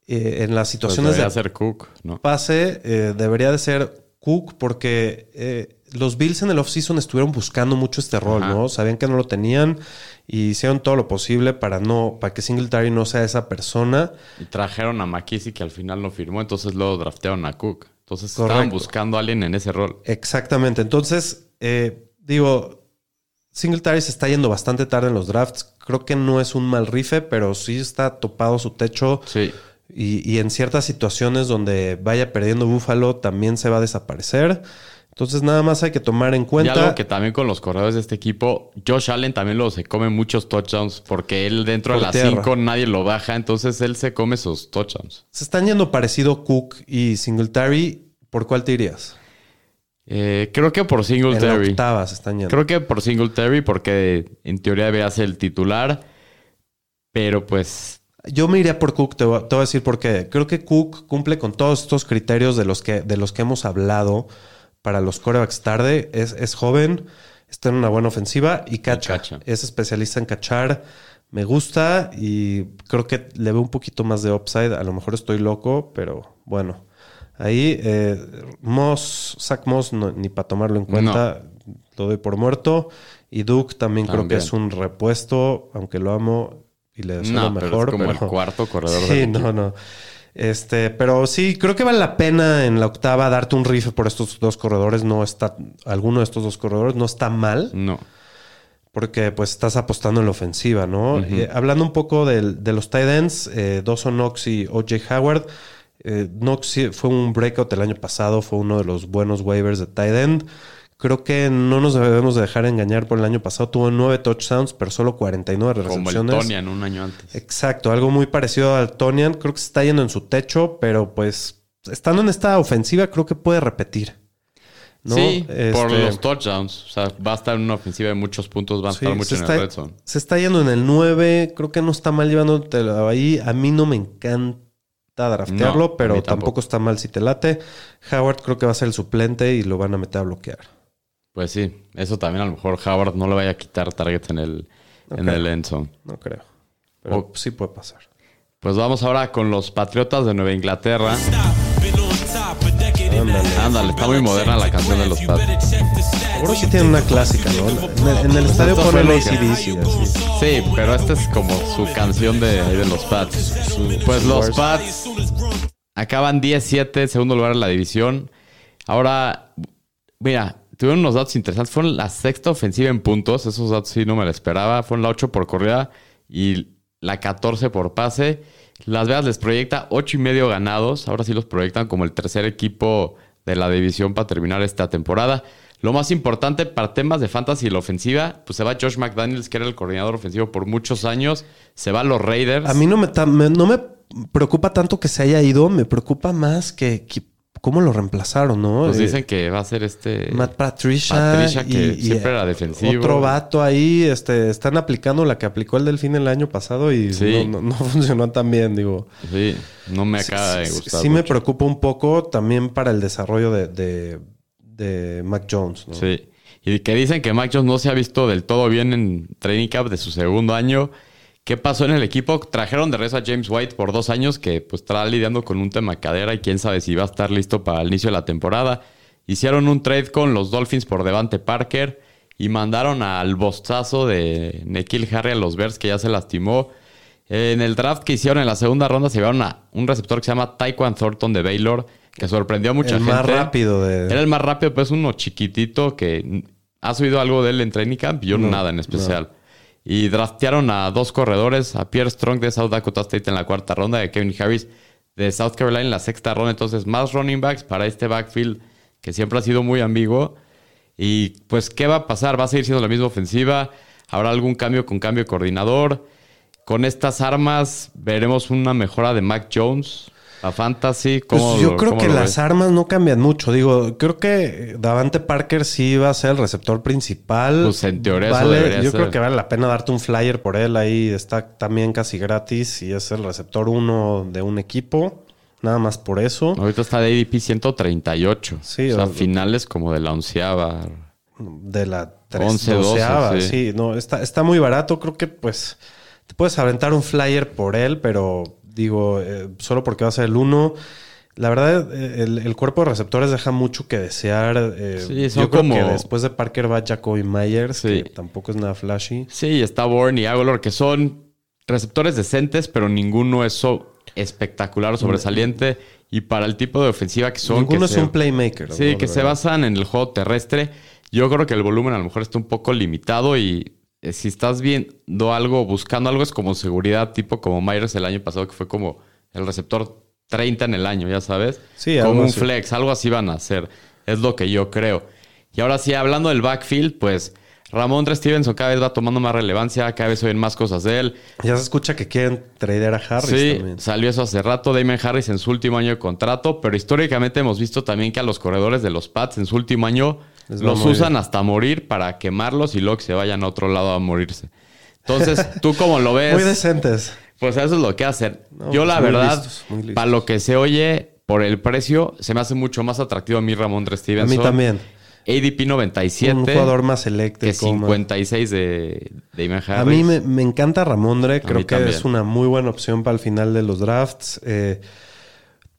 eh, en las situaciones debería de ser Cook, ¿no? pase eh, debería de ser Cook porque eh, los Bills en el offseason estuvieron buscando mucho este rol, Ajá. ¿no? Sabían que no lo tenían y hicieron todo lo posible para no para que Singletary no sea esa persona. Y trajeron a McKissick que al final no firmó, entonces luego draftearon a Cook. Entonces estaban buscando a alguien en ese rol. Exactamente. Entonces, eh, digo, Singletary se está yendo bastante tarde en los drafts. Creo que no es un mal rife, pero sí está topado su techo. Sí. Y, y en ciertas situaciones donde vaya perdiendo Buffalo también se va a desaparecer. Entonces nada más hay que tomar en Y cuenta. algo que también con los corredores de este equipo, Josh Allen también lo se come muchos touchdowns porque él dentro Por de las tierra. 5 nadie lo baja, entonces él se come sus touchdowns. Se están yendo parecido Cook y Singletary. ¿Por cuál te irías? Eh, creo que por En Singletary. octava se están yendo. Creo que por Singletary porque en teoría debería ser el titular, pero pues Yo me iría por Cook, te voy, a decir por qué. Creo que Cook cumple con todos estos criterios de los que, de los que hemos hablado para los corebacks tarde. Es, es joven, está en una buena ofensiva y cacha. cacha. Es especialista en cachar. Me gusta y creo que le veo un poquito más de upside. A lo mejor estoy loco, pero bueno. Ahí, eh, Moss, Zach Moss, no- ni para tomarlo en cuenta, lo doy por muerto. Y Duke también, creo que es un repuesto, aunque lo amo y le deseo lo no, pero mejor. es como pero- el cuarto corredor Sí, del no, no. Este, pero sí, creo que vale la pena en la octava darte un rife por estos dos corredores. No está, alguno de estos dos corredores no está mal, No. porque pues estás apostando en la ofensiva, ¿no? Eh, hablando un poco del- de los tight ends, eh, Dawson Knox y OJ Howard. eh, Knox fue un breakout el año pasado, fue uno de los buenos waivers de tight end. Creo que no nos debemos de dejar engañar por el año pasado. Tuvo nueve touchdowns, pero solo 49 Como el recepciones. Tonian un año antes. Exacto, algo muy parecido al Tonian. Creo que se está yendo en su techo, pero pues estando en esta ofensiva, creo que puede repetir. ¿no? Sí, por Este, los touchdowns. O sea, va a estar en una ofensiva de muchos puntos, va a sí, estar mucho en está, el red zone. se está yendo en el 9. Creo que no está mal llevándotelo ahí. A mí no me encanta draftearlo, No, pero tampoco. está mal si te late. Howard creo que va a ser el suplente y lo van a meter a bloquear. Pues sí, eso también a lo mejor Howard no le vaya a quitar targets en el, en Ok. el end zone. No creo. Pero O- sí puede pasar. Pues vamos ahora con los Patriotas de Nueva Inglaterra. Ándale. Está muy moderna la canción de los Pats. Seguro sí tiene una clásica, ¿no? En el, en el estadio Esto ponen ACDC. Sí, pero esta es como su canción de, de los Pats. Pues los Pats acaban 10-7, segundo lugar en la división. Ahora, mira, tuvieron unos datos interesantes. Fueron la sexta ofensiva en puntos. Esos datos sí no me lo esperaba. Fueron la 8 por corrida y la 14 por pase. Las Vegas les proyecta 8 y medio ganados. Ahora sí los proyectan como el tercer equipo de la división para terminar esta temporada. Lo más importante para temas de fantasy y la ofensiva, pues se va Josh McDaniels, que era el coordinador ofensivo por muchos años. Se va a los Raiders. A mí no me, no me preocupa tanto que se haya ido, me preocupa más que cómo lo reemplazaron, ¿no? Pues Eh, dicen que va a ser este. Matt Patricia, Patricia, que y- siempre era defensivo. Otro vato ahí, este, están aplicando la que aplicó el Delfín el año pasado y Sí. no, no- no funcionó tan bien, digo. Sí, no me acaba de Sí, gustar. sí me preocupa un poco también para el desarrollo de, de, de Mac Jones, ¿no? Sí. Y que dicen que Mac Jones no se ha visto del todo bien en Training Camp de su segundo año. ¿Qué pasó en el equipo? Trajeron de regreso a James White por dos años que pues está lidiando con un tema cadera y quién sabe si va a estar listo para el inicio de la temporada. Hicieron un trade con los Dolphins por Devante Parker y mandaron al bostazo de Nekil Harry a los Bears que ya se lastimó. En el draft que hicieron en la segunda ronda se llevaron a un receptor que se llama Taekwon Thornton de Baylor que sorprendió a mucha El gente. más rápido de- Era el más rápido, pues uno chiquitito que has oído algo de él en training camp, yo No, nada en especial. Y draftearon a dos corredores, a Pierre Strong de South Dakota State en la cuarta ronda, y a Kevin Harris de South Carolina en la sexta ronda. Entonces, más running backs para este backfield que siempre ha sido muy ambiguo. Y pues, ¿qué va a pasar? ¿Va a seguir siendo la misma ofensiva? ¿Habrá algún cambio con cambio de coordinador? Con estas armas, veremos una mejora de Mac Jones a Fantasy. Pues ¿Cómo yo lo- creo cómo que las ves? armas no cambian mucho. Digo, creo que Davante Parker sí va a ser el receptor principal. Pues, en teoría eso Vale, debería Yo ser. creo que vale la pena darte un flyer por él. Ahí está también casi gratis y es el receptor uno de un equipo. Nada más por eso. Ahorita está de ADP 138. Sí, o sea, o- finales como de la onceava. De la 11, 12, doceava, sí. sí. no, está, está muy barato. Creo que pues te puedes aventar un flyer por él, pero digo, eh, solo porque va a ser el uno. La verdad, eh, el, el cuerpo de receptores deja mucho que desear. eh, Sí, son yo creo como- que después de Parker va Jacoby Myers, Sí. que tampoco es nada flashy. Sí, está Bourne y Aguilar, que son receptores decentes, pero ninguno es so- espectacular o sobresaliente. Y para el tipo de ofensiva que son. Ninguno que es se- un playmaker. Sí, ¿no? que se basan en el juego terrestre. Yo creo que el volumen a lo mejor está un poco limitado y si estás viendo algo, buscando algo, es como seguridad, tipo como Myers el año pasado, que fue como el receptor 30 en el año, ya sabes. Sí, algo como un así. flex, algo así van a hacer. Es lo que yo creo. Y ahora sí, hablando del backfield, pues Ramón Stevenson cada vez va tomando más relevancia, cada vez oyen más cosas de él. Ya se escucha que quieren tradear a Harris Sí, también. salió eso hace rato. Damon Harris en su último año de contrato, pero históricamente hemos visto también que a los corredores de los Pats en su último año Les los usan bien. hasta morir para quemarlos y luego que se vayan a otro lado a morirse. Entonces, ¿tú cómo lo ves? Muy decentes. Pues eso es lo que hacen. No, Yo, la verdad, para lo que se oye por el precio, se me hace mucho más atractivo a mí Ramón A Stevenson. mí también. ADP 97. Un jugador más que eléctrico. más- 56 de Harris. A mí me, me encanta Ramondre. Creo que también. es una muy buena opción para el final de los drafts. Eh,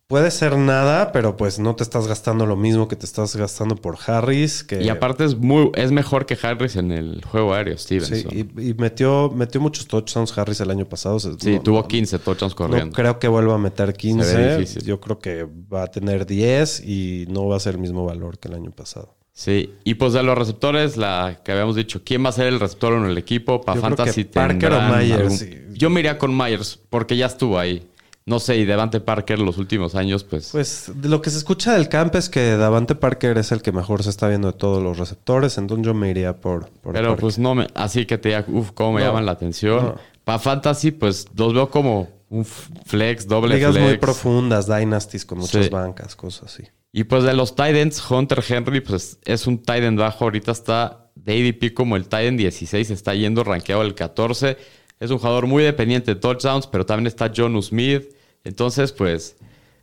puede ser nada, pero pues no te estás gastando lo mismo que te estás gastando por Harris. Que, Y aparte es muy es mejor que Harris en el juego aéreo, Stevenson. Sí, y, y metió, metió muchos touchdowns Harris el año pasado. Sí, no- tuvo 15 touchdowns No corriendo. creo que vuelva a meter 15. difícil. Yo creo que va a tener 10 y no va a ser el mismo valor que el año pasado. Sí, y pues de los receptores, la que habíamos dicho, ¿quién va a ser el receptor en el equipo? Para creo Fantasy que Parker o Myers, algún- sí. Yo me iría con Myers, porque ya estuvo ahí. No sé, y Devante Parker los últimos años, pues... Pues lo que se escucha del camp es que Davante Parker es el que mejor se está viendo de todos los receptores, entonces yo me iría por, por pero Parker. pues no me... Así que te diga, uff, cómo me No, llaman la atención. no. Para Fantasy, pues los veo como un flex, doble Ligas flex. muy profundas, dynasties con muchas Sí. bancas, cosas así. Y pues de los Titans, Hunter Henry, pues es un Titan bajo. Ahorita está de ADP como el Titan 16, está yendo rankeado el 14. Es un jugador muy dependiente de touchdowns, pero también está John Smith. Entonces, pues.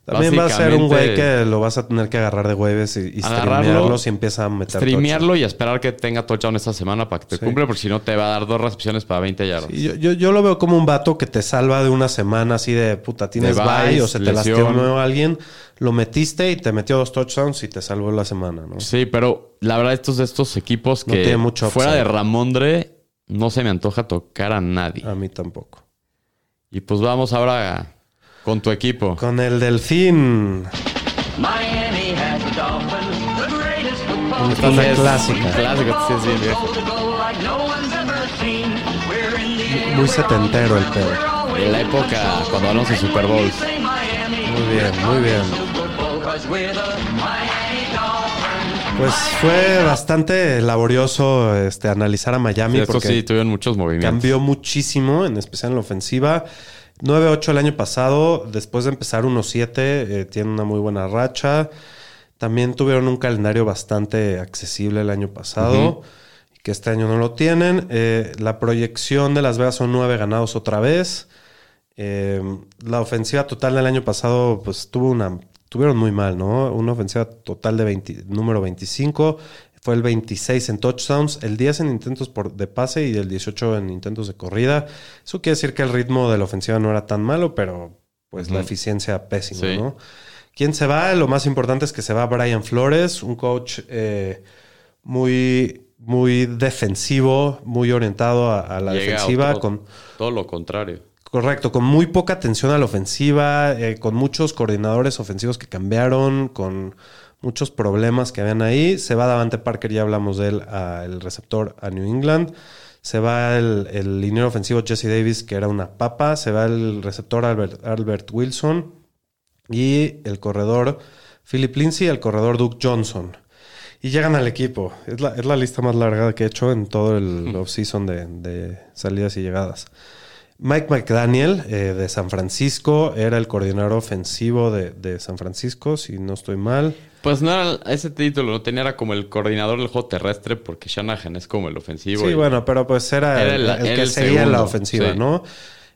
También va a ser un güey que lo vas a tener que agarrar de hueves y, y streamearlo si empieza a meter Streamearlo y esperar que tenga touchdown esta semana para que te Sí. cumple, porque si no te va a dar dos recepciones para 20 yardas. yo, yo, yo lo veo como un vato que te salva de una semana así de puta, tienes bye o se te lastimó alguien, lo metiste y te metió dos touchdowns y te salvó la semana, ¿no? Sí, pero la verdad, estos de estos equipos No que tiene mucho fuera de. Ramondre, no se me antoja tocar a nadie. A mí tampoco. Y pues vamos ahora con tu equipo. Con el delfín. Miami has the Dolphins, the greatest football Esta es la Es clásica. Sí, viejo. Muy setentero el pedo. De la época cuando hablamos de Super Miami Muy bien, muy bien. Pues fue bastante laborioso este, analizar a Miami Esto porque sí, tuvieron muchos movimientos. cambió muchísimo, en especial en la ofensiva. 9-8 el año pasado, después de empezar 1-7, eh, tiene una muy buena racha. También tuvieron un calendario bastante accesible el año pasado, y que este año no lo tienen. Eh, la proyección de Las Vegas son 9 ganados otra vez. Eh, la ofensiva total del año pasado, pues tuvo una. Tuvieron muy mal, ¿no? Una ofensiva total de 20 número 25. Fue el 26 en touchdowns, el 10 en intentos por, de pase y el 18 en intentos de corrida. Eso quiere decir que el ritmo de la ofensiva no era tan malo, pero pues la eficiencia pésima, Sí. ¿no? ¿Quién se va? Lo más importante es que se va Brian Flores, un coach eh, muy, muy defensivo, muy orientado a, a la Llega defensiva, otro- con, todo lo contrario. Correcto, con muy poca atención a la ofensiva, eh, con muchos coordinadores ofensivos que cambiaron, con muchos problemas que habían ahí. Se va Davante Parker, ya hablamos de él, a- el receptor a New England. Se va el, el liniero ofensivo Jesse Davis, que era una papa. Se va el receptor Albert, Albert Wilson. Y el corredor Philip Lindsay, el corredor Duke Johnson. Y llegan al equipo. Es la, es la lista más larga que he hecho en todo el offseason de, de salidas y llegadas. Mike McDaniel eh, de San Francisco era el coordinador ofensivo de, de San Francisco, si no estoy mal. Pues no era ese título, lo tenía era como el coordinador del juego terrestre, porque Shanahan es como el ofensivo. Sí, y- bueno, pero pues era, Era el, el- el era que el seguía en la segundo, ofensiva, sí. ¿no?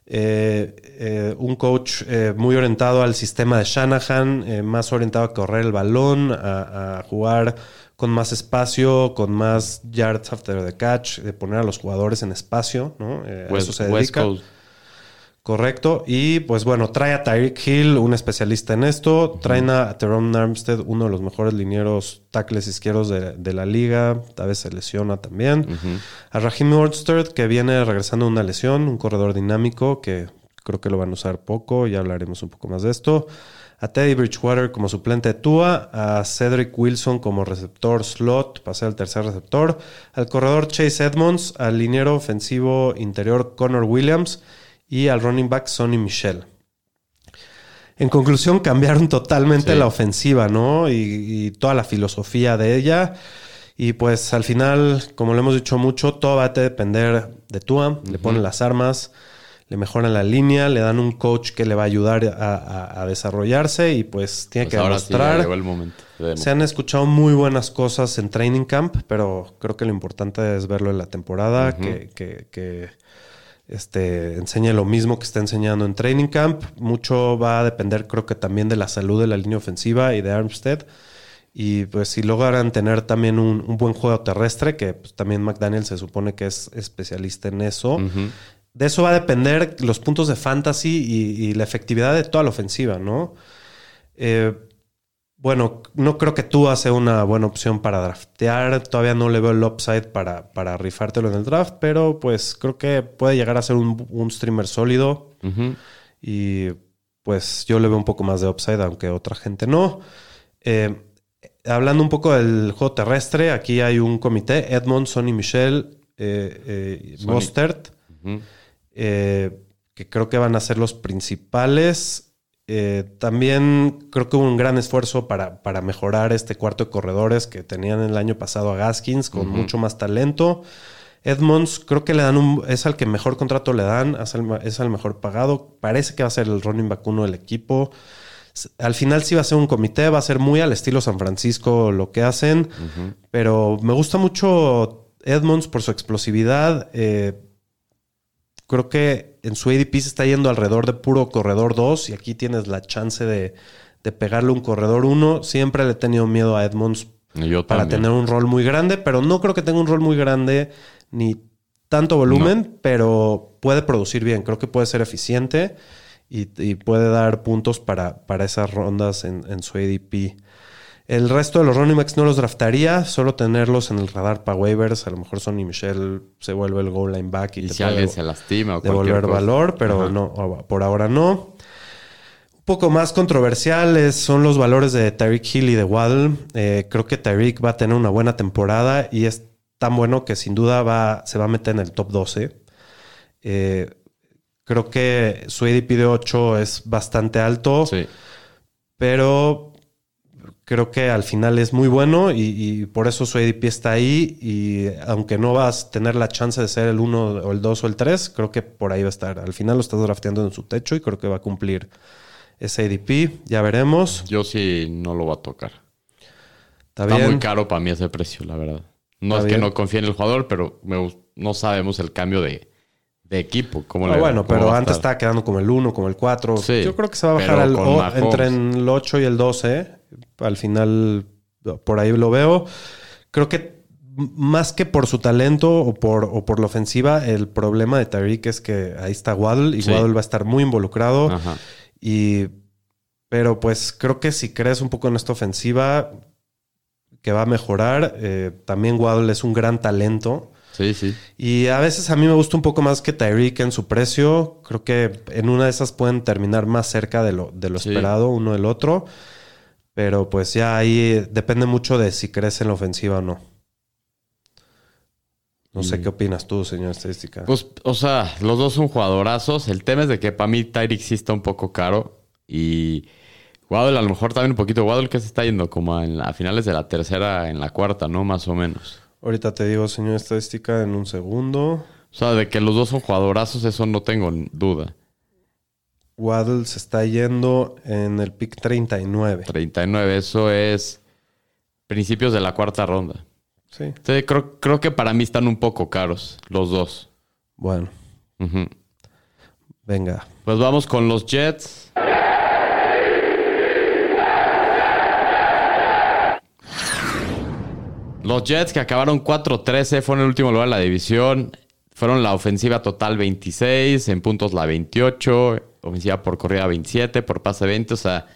Eh, eh, un coach eh, muy orientado al sistema de Shanahan, eh, más orientado a correr el balón, a, a jugar con más espacio, con más yards after the catch, de poner a los jugadores en espacio, ¿no? Eh, West, eso se West dedica. Coast. Correcto. Y pues bueno, trae a Tyreek Hill, un especialista en esto. Traen a Teron Armstead, uno de los mejores linieros tackles izquierdos de, de la liga. Tal vez se lesiona también. A Raheem Mostert, que viene regresando de una lesión, un corredor dinámico que creo que lo van a usar poco. Ya hablaremos un poco más de esto. A Teddy Bridgewater como suplente de Tua, a Cedric Wilson como receptor slot, pasé al tercer receptor, al corredor Chase Edmonds, al liniero ofensivo interior Connor Williams y al running back Sonny Michel. En conclusión, cambiaron totalmente Sí. la ofensiva, ¿no? Y, y toda la filosofía de ella. Y pues al final, como lo hemos dicho mucho, todo va a depender de Tua. Le ponen las armas, le mejoran la línea, le dan un coach que le va a ayudar a, a- a desarrollarse y pues tiene Pues que ahora sí ya demostrar. llegó el momento. de Se han escuchado muy buenas cosas en Training Camp, pero creo que lo importante es verlo en la temporada, que, que- que, este, enseñe lo mismo que está enseñando en Training Camp. Mucho va a depender, creo que también de la salud de la línea ofensiva y de Armstead. Y pues si logran tener también un, un buen juego terrestre, que pues, también McDaniel se supone que es especialista en eso. De eso va a depender los puntos de fantasy y, y la efectividad de toda la ofensiva, ¿no? Eh, bueno, no creo que tú sea una buena opción para draftear. Todavía no le veo el upside para, para rifártelo en el draft, pero pues creo que puede llegar a ser un, un streamer sólido. Y pues yo le veo un poco más de upside, aunque otra gente no. Eh, hablando un poco del juego terrestre, aquí hay un comité: Edmond, Sonny Michel, eh, eh. Mostert, eh, que creo que van a ser los principales. Eh, también creo que hubo un gran esfuerzo para, para mejorar este cuarto de corredores que tenían el año pasado a Gaskins con mucho más talento. Edmonds creo que le dan un, es al que mejor contrato le dan, es al, ma- es al mejor pagado. Parece que va a ser el running back uno del equipo. Al final sí va a ser un comité, va a ser muy al estilo San Francisco lo que hacen, pero me gusta mucho Edmonds por su explosividad. Eh, creo que en su ADP se está yendo alrededor de puro corredor 2 y aquí tienes la chance de, de pegarle un corredor 1. Siempre le he tenido miedo a Edmonds Yo para también. tener un rol muy grande, pero no creo que tenga un rol muy grande ni tanto volumen, pero puede producir bien. Creo que puede ser eficiente y, y puede dar puntos para, para esas rondas en, en su ADP. El resto de los running backs no los draftaría, solo tenerlos en el radar para waivers. A lo mejor Sonny Michel se vuelve el goal line back y, Y te si puede alguien se lastima o devolver cosa. valor, pero Ajá. no, por ahora no. Un poco más controversiales son los valores de Tyreek Hill y de Waddle. Eh, creo que Tyreek va a tener una buena temporada y es tan bueno que sin duda va, se va a meter en el top 12. Eh, creo que su ADP de 8 es bastante alto, Sí. pero creo que al final es muy bueno y, y por eso su ADP está ahí. Y aunque no vas a tener la chance de ser el 1 o el 2 o el 3, creo que por ahí va a estar. Al final lo estás drafteando en su techo y creo que va a cumplir ese ADP. Ya veremos. Yo sí no lo voy a tocar. Está, Está bien. muy caro para mí ese precio, la verdad. No Está es que no confíe en el jugador, pero me no sabemos el cambio de, de equipo. Cómo Ah, le- bueno, cómo pero va antes estaba quedando como el 1, como el 4. Sí, Yo creo que se va a bajar al, o- entre el 8 y el 12. Al final, por ahí lo veo. Creo que más que por su talento o por, o por la ofensiva, el problema de Tyreek es que ahí está Waddle y Sí. Waddle va a estar muy involucrado. Ajá. Y, pero pues creo que si crees un poco en esta ofensiva que va a mejorar, eh, también Waddle es un gran talento. Sí, sí. Y a veces a mí me gusta un poco más que Tyreek en su precio. Creo que en una de esas pueden terminar más cerca de lo, de lo Sí. esperado uno del otro. Pero pues ya ahí depende mucho de si crees en la ofensiva o no. No sé Y- qué opinas tú, señor estadística. Pues, o sea, los dos son jugadorazos. El tema es de que para mí Tyreek sí está un poco caro. Y Waddle a lo mejor también un poquito. Waddle que se está yendo como en la- a finales de la tercera, en la cuarta, ¿no? Más o menos. Ahorita te digo, señor estadística, en un segundo. O sea, de que los dos son jugadorazos, eso no tengo duda. Waddle se está yendo en el pick 39. 39, eso es principios de la cuarta ronda. Sí, Entonces, creo, creo que para mí están un poco caros, los dos. bueno, venga. Pues vamos con los Jets. Los Jets que acabaron 4-13 fueron el último lugar de la división. Fueron la ofensiva total 26, en puntos la 28, ofensiva por corrida 27, por pase 20, o sea,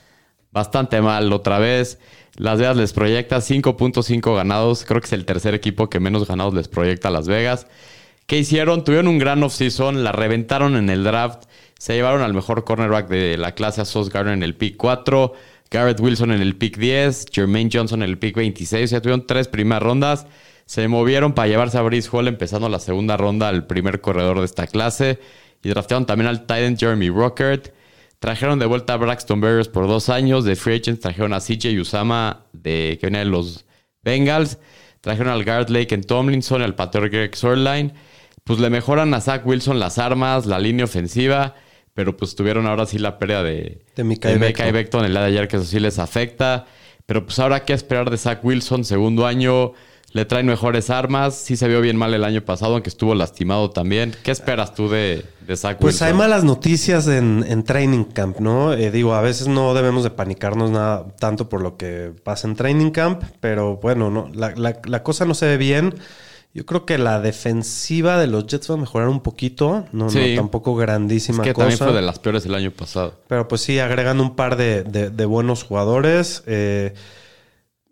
bastante mal otra vez. Las Vegas les proyecta 5.5 ganados, creo que es el tercer equipo que menos ganados les proyecta Las Vegas. ¿Qué hicieron? Tuvieron un gran offseason, la reventaron en el draft, se llevaron al mejor cornerback de la clase a Sauce Gardner en el pick 4, Garrett Wilson en el pick 10, Jermaine Johnson en el pick 26, o sea, tuvieron tres primeras rondas. Se movieron para llevarse a Brice Hall empezando la segunda ronda al primer corredor de esta clase. Y draftearon también al Titan Jeremy Rockert. Trajeron de vuelta a Braxton Berrios por dos años. De Free Agents trajeron a CJ Usama, de, que viene de los Bengals. Trajeron al Guard Lake en Tomlinson, al pateador Greg Sorline. Pues le mejoran a Zach Wilson las armas, la línea ofensiva. Pero pues tuvieron ahora sí la pérdida de, De Mekhi Becton. Becton el día de ayer, que eso sí les afecta. Pero pues ahora, ¿qué esperar de Zach Wilson? Segundo año, le traen mejores armas. Sí se vio bien mal el año pasado, aunque estuvo lastimado también. ¿Qué esperas tú de, de Zach Pues Wilson? hay malas noticias en, en training camp, ¿no? Eh, digo, a veces no debemos de panicarnos nada tanto por lo que pasa en training camp, pero bueno, no, la, la- la cosa no se ve bien. Yo creo que la defensiva de los Jets va a mejorar un poquito, no, no tampoco Es grandísima que cosa. también fue de las peores el año pasado. Pero pues sí, agregan un par de, de- de buenos jugadores. Eh,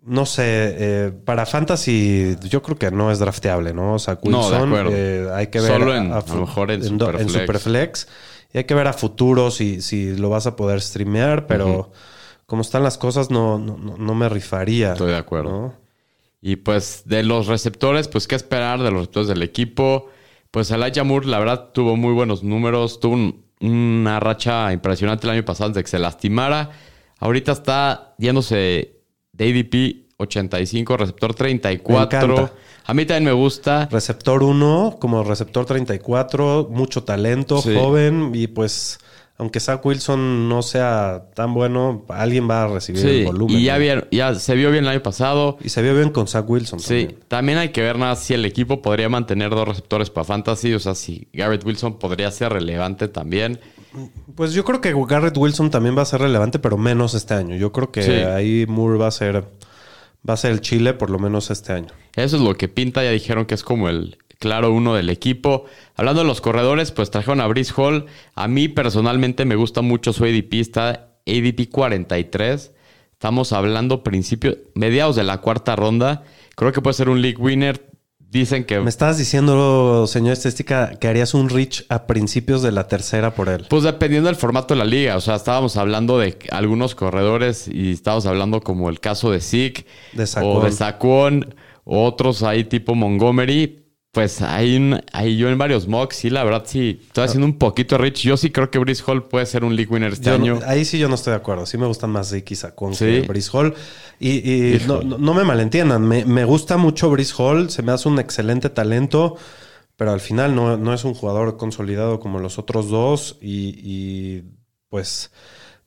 no sé, eh, para Fantasy yo creo que no es drafteable, ¿no? O sea, Wilson, eh, hay que ver Solo en- a lo mejor en Superflex. Superflex. Y hay que ver a futuro si, si lo vas a poder streamear, pero como están las cosas no, no, no- no me rifaría. Estoy de acuerdo. ¿no? Y pues de los receptores, pues qué esperar de los receptores del equipo. Pues Elijah Moore, la verdad, tuvo muy buenos números. Tuvo un- una racha impresionante el año pasado antes de que se lastimara. Ahorita está yéndose de ADP 85, receptor 34. Me encanta. A mí también me gusta. Receptor 1, como receptor 34, mucho talento, Sí. joven, y pues aunque Zach Wilson no sea tan bueno, alguien va a recibir Sí, el volumen. y ya, bien- ya se vio bien el año pasado. Y se vio bien con Zach Wilson Sí, también. también hay que ver nada si el equipo podría mantener dos receptores para fantasy. O sea, si Garrett Wilson podría ser relevante también. Pues yo creo que Garrett Wilson también va a ser relevante, pero menos este año. Yo creo que Sí. ahí Moore va a ser va a ser el Chile por lo menos este año. Eso es lo que pinta. Ya dijeron que es como el claro uno del equipo. Hablando de los corredores, pues trajeron a Brice Hall. A mí personalmente me gusta mucho su ADP. Está ADP 43. Estamos hablando principios, mediados de la cuarta ronda. Creo que puede ser un league winner. Dicen que... Me estabas diciendo, señor estadística, que harías un reach a principios de la tercera por él. Pues dependiendo del formato de la liga. O sea, estábamos hablando de algunos corredores y estábamos hablando como el caso de Zeke De o Saquon. de Saquon, otros ahí tipo Montgomery. Pues hay, un- hay yo en varios mocks, sí, la verdad sí. Estoy haciendo un poquito rich. Yo sí creo que Brice Hall puede ser un league winner este Yo año. ahí sí yo no estoy de acuerdo. Sí me gustan más Zeke y Saquon Sí. que Brice Hall. Y, no- no me malentiendan. Me, me gusta mucho Brice Hall. Se me hace un excelente talento. Pero al final no, no es un jugador consolidado como los otros dos. Y, y, pues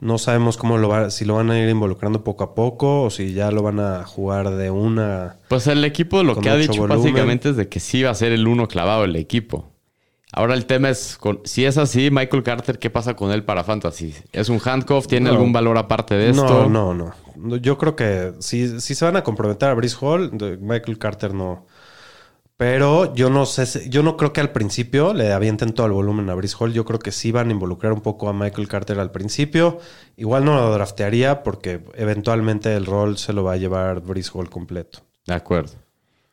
no sabemos cómo lo va, si lo van a ir involucrando poco a poco o si ya lo van a jugar de una. Pues el equipo lo que ha dicho volumen. básicamente es de que sí va a ser el uno clavado el equipo. Ahora el tema es, con, si es así, Michael Carter, ¿qué pasa con él para Fantasy? ¿Es un handcuff? ¿Tiene No. algún valor aparte de esto? No, no, no. Yo creo que si, si se van a comprometer a Brice Hall, Michael Carter no. Pero yo no sé, yo no creo que al principio le avienten todo el volumen a Brice Hall. Yo creo que sí van a involucrar un poco a Michael Carter al principio. Igual no lo draftearía porque eventualmente el rol se lo va a llevar Brice Hall completo. De acuerdo.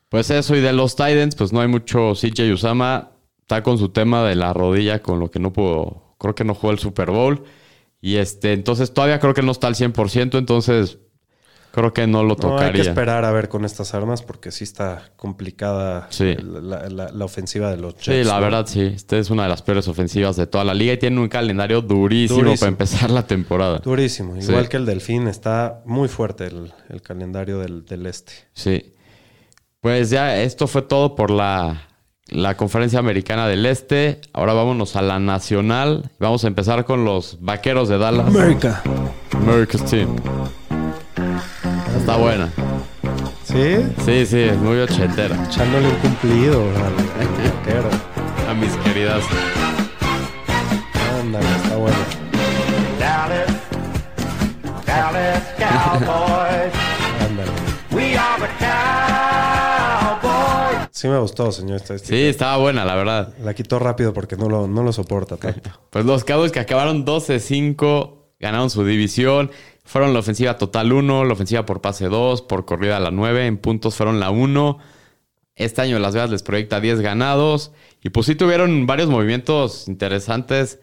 Pues eso, y de los Titans, pues no hay mucho. CJ Usama está con su tema de la rodilla, con lo que no pudo. Creo que no jugó el Super Bowl. Y este, entonces todavía creo que no está al 100%, entonces creo que no lo No, hay que tocaría. esperar a ver con estas armas porque sí está complicada Sí. la, la- la ofensiva de los Jets. Sí, la ¿no? verdad sí. Esta es una de las peores ofensivas de toda la liga y tiene un calendario durísimo, Durísimo. para empezar la temporada. Durísimo. Sí. Igual que el Delfín, está muy fuerte el, el calendario del, del este. Sí. Pues ya esto fue todo por la, la conferencia americana del Este. Ahora vámonos a la nacional. Vamos a empezar con los vaqueros de Dallas. América. America's Team. Está buena. ¿Sí? Sí, sí, es muy ochentera. Echándole un cumplido vaquero. A mis queridas. Ándale, está bueno. Dallas, Dallas Cowboys. Ándale. We are the Cowboys. Sí me gustó, señor. Sí, estaba buena, la verdad. La quitó rápido porque no lo, no lo soporta tanto. Pues los Cowboys que acabaron 12-5, ganaron su división. Fueron la ofensiva total 1, la ofensiva por pase 2, por corrida la 9. En puntos fueron la 1. Este año Las Vegas les proyecta 10 ganados. Y pues sí tuvieron varios movimientos interesantes.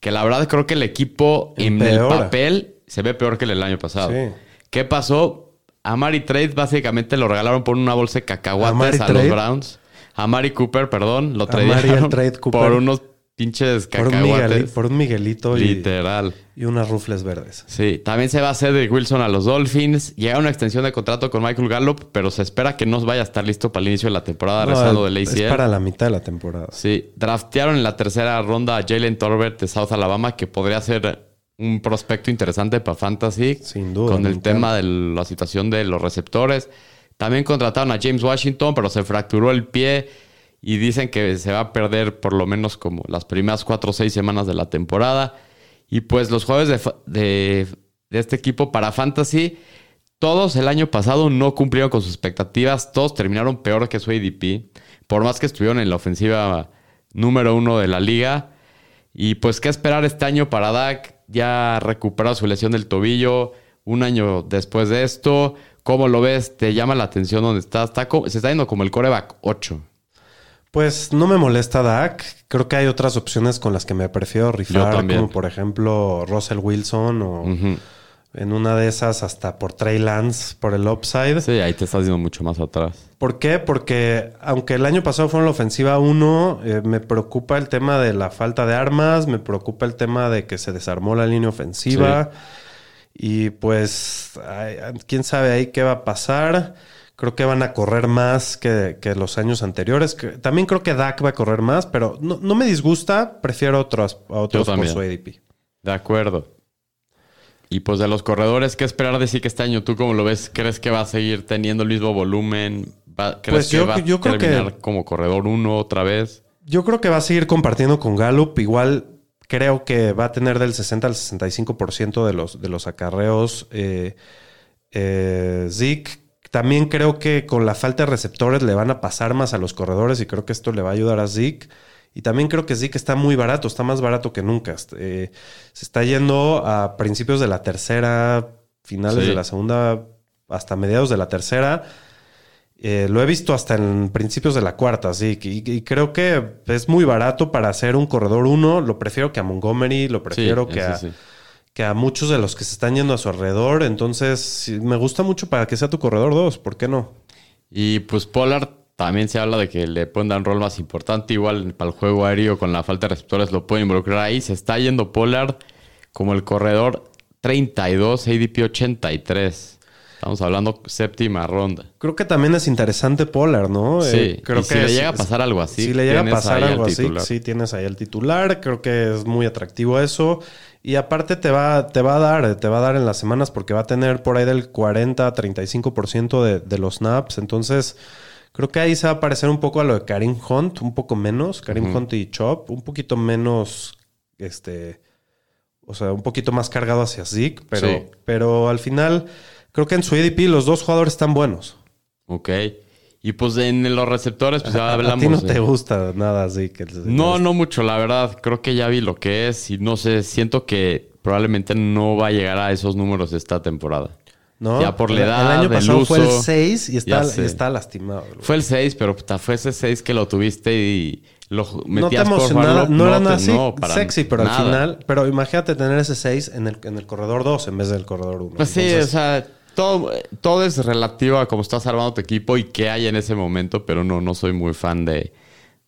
Que la verdad creo que el equipo en el papel se ve peor que el del año pasado. Sí. ¿Qué pasó? A Mari Trade básicamente lo regalaron por una bolsa de cacahuates a, los Browns. A Mari Cooper, perdón, lo tradearon Trade por unos pinches cacahuates. Por un Miguelito Literal. y unas rufles verdes. Sí, también se va a hacer de Wilson a los Dolphins. Llega una extensión de contrato con Michael Gallup, pero se espera que no vaya a estar listo para el inicio de la temporada No, rezando del es ACL. para la mitad de la temporada. Sí, draftearon en la tercera ronda a Jalen Torbert de South Alabama, que podría ser un prospecto interesante para Fantasy. Sin duda, Con el tema de la situación de los receptores. También contrataron a James Washington, pero se fracturó el pie y dicen que se va a perder por lo menos como las primeras cuatro o seis semanas de la temporada. Y pues los jueves de, de- este equipo para Fantasy, todos el año pasado no cumplieron con sus expectativas, todos terminaron peor que su ADP, por más que estuvieron en la ofensiva número uno de la liga. Y pues, ¿qué esperar este año para Dak? Ya recuperado su lesión del tobillo, un año después de esto. ¿Cómo lo ves? ¿Te llama la atención dónde está? está se está yendo como el coreback 8. Pues no me molesta Dak. Creo que hay otras opciones con las que me prefiero rifar, como por ejemplo Russell Wilson o en una de esas hasta por Trey Lance por el upside. Sí, ahí te estás yendo mucho más atrás. ¿Por qué? Porque aunque el año pasado fue en la ofensiva 1, eh, me preocupa el tema de la falta de armas, me preocupa el tema de que se desarmó la línea ofensiva. Y pues, ay, quién sabe ahí qué va a pasar. Creo que van a correr más que, que los años anteriores. Que- También creo que Dak va a correr más, pero no, no me disgusta. Prefiero otros, a otros por su ADP. De acuerdo. Y pues de los corredores, ¿qué esperar de sí que este año tú cómo lo ves? ¿Crees que va a seguir teniendo el mismo volumen? Va- ¿Crees Pues que yo- va a yo creo que- terminar como corredor uno otra vez? Yo creo que va a seguir compartiendo con Gallup. Igual creo que va a tener del 60 al 65% de los, de los acarreos. Eh, eh, Zeke. También creo que con la falta de receptores le van a pasar más a los corredores y creo que esto le va a ayudar a Zeke. Y también creo que Zeke está muy barato, está más barato que nunca. Eh, se está yendo a principios de la tercera, finales Sí. de la segunda, hasta mediados de la tercera. Eh, lo he visto hasta en principios de la cuarta, sí. Y, y creo que es muy barato para hacer un corredor uno. Lo prefiero que a Montgomery, lo prefiero Sí, que, a, sí. Que a muchos de los que se están yendo a su alrededor. Entonces, me gusta mucho para que sea tu corredor dos. ¿Por qué no? Y pues Pollard también se habla de que le pueden dar un rol más importante. Igual para el juego aéreo con la falta de receptores lo pueden involucrar ahí. Se está yendo Pollard como el corredor 32, ADP 83. Estamos hablando séptima ronda. Creo que también es interesante Pollard, ¿no? Sí, Eh, creo y si que le llega a pasar algo así, Si le llega a pasar algo así, titular. sí tienes ahí el titular. Creo que es muy atractivo eso. Y aparte te va, te va a dar, te va a dar en las semanas porque va a tener por ahí del 40 a 35% de, de los snaps. Entonces, creo que ahí se va a parecer un poco a lo de Karim Hunt, un poco menos. Karim Hunt y Chop, un poquito menos, este, o sea, un poquito más cargado hacia Zeke, pero, Sí. pero al final, creo que en su ADP los dos jugadores están buenos. Ok. Y pues en los receptores, pues ya A hablamos. ti no te gusta nada Zeke. No, no mucho, la verdad. Creo que ya vi lo que es y no sé, siento que probablemente no va a llegar a esos números esta temporada. ¿no? Ya por la edad, El año el pasado fue el uso. 6 y está, y está lastimado. Fue el 6, pero puta, fue ese 6 que lo tuviste y lo ju- no te metías por emocionaba, jugarlo. no, era nada así no, sexy, pero nada. al final, pero imagínate tener ese 6 en el, en el corredor 2 en vez del corredor 1. Pues sí, o sea, todo, todo es relativo a cómo estás armando tu equipo y qué hay en ese momento, pero no, no soy muy fan de,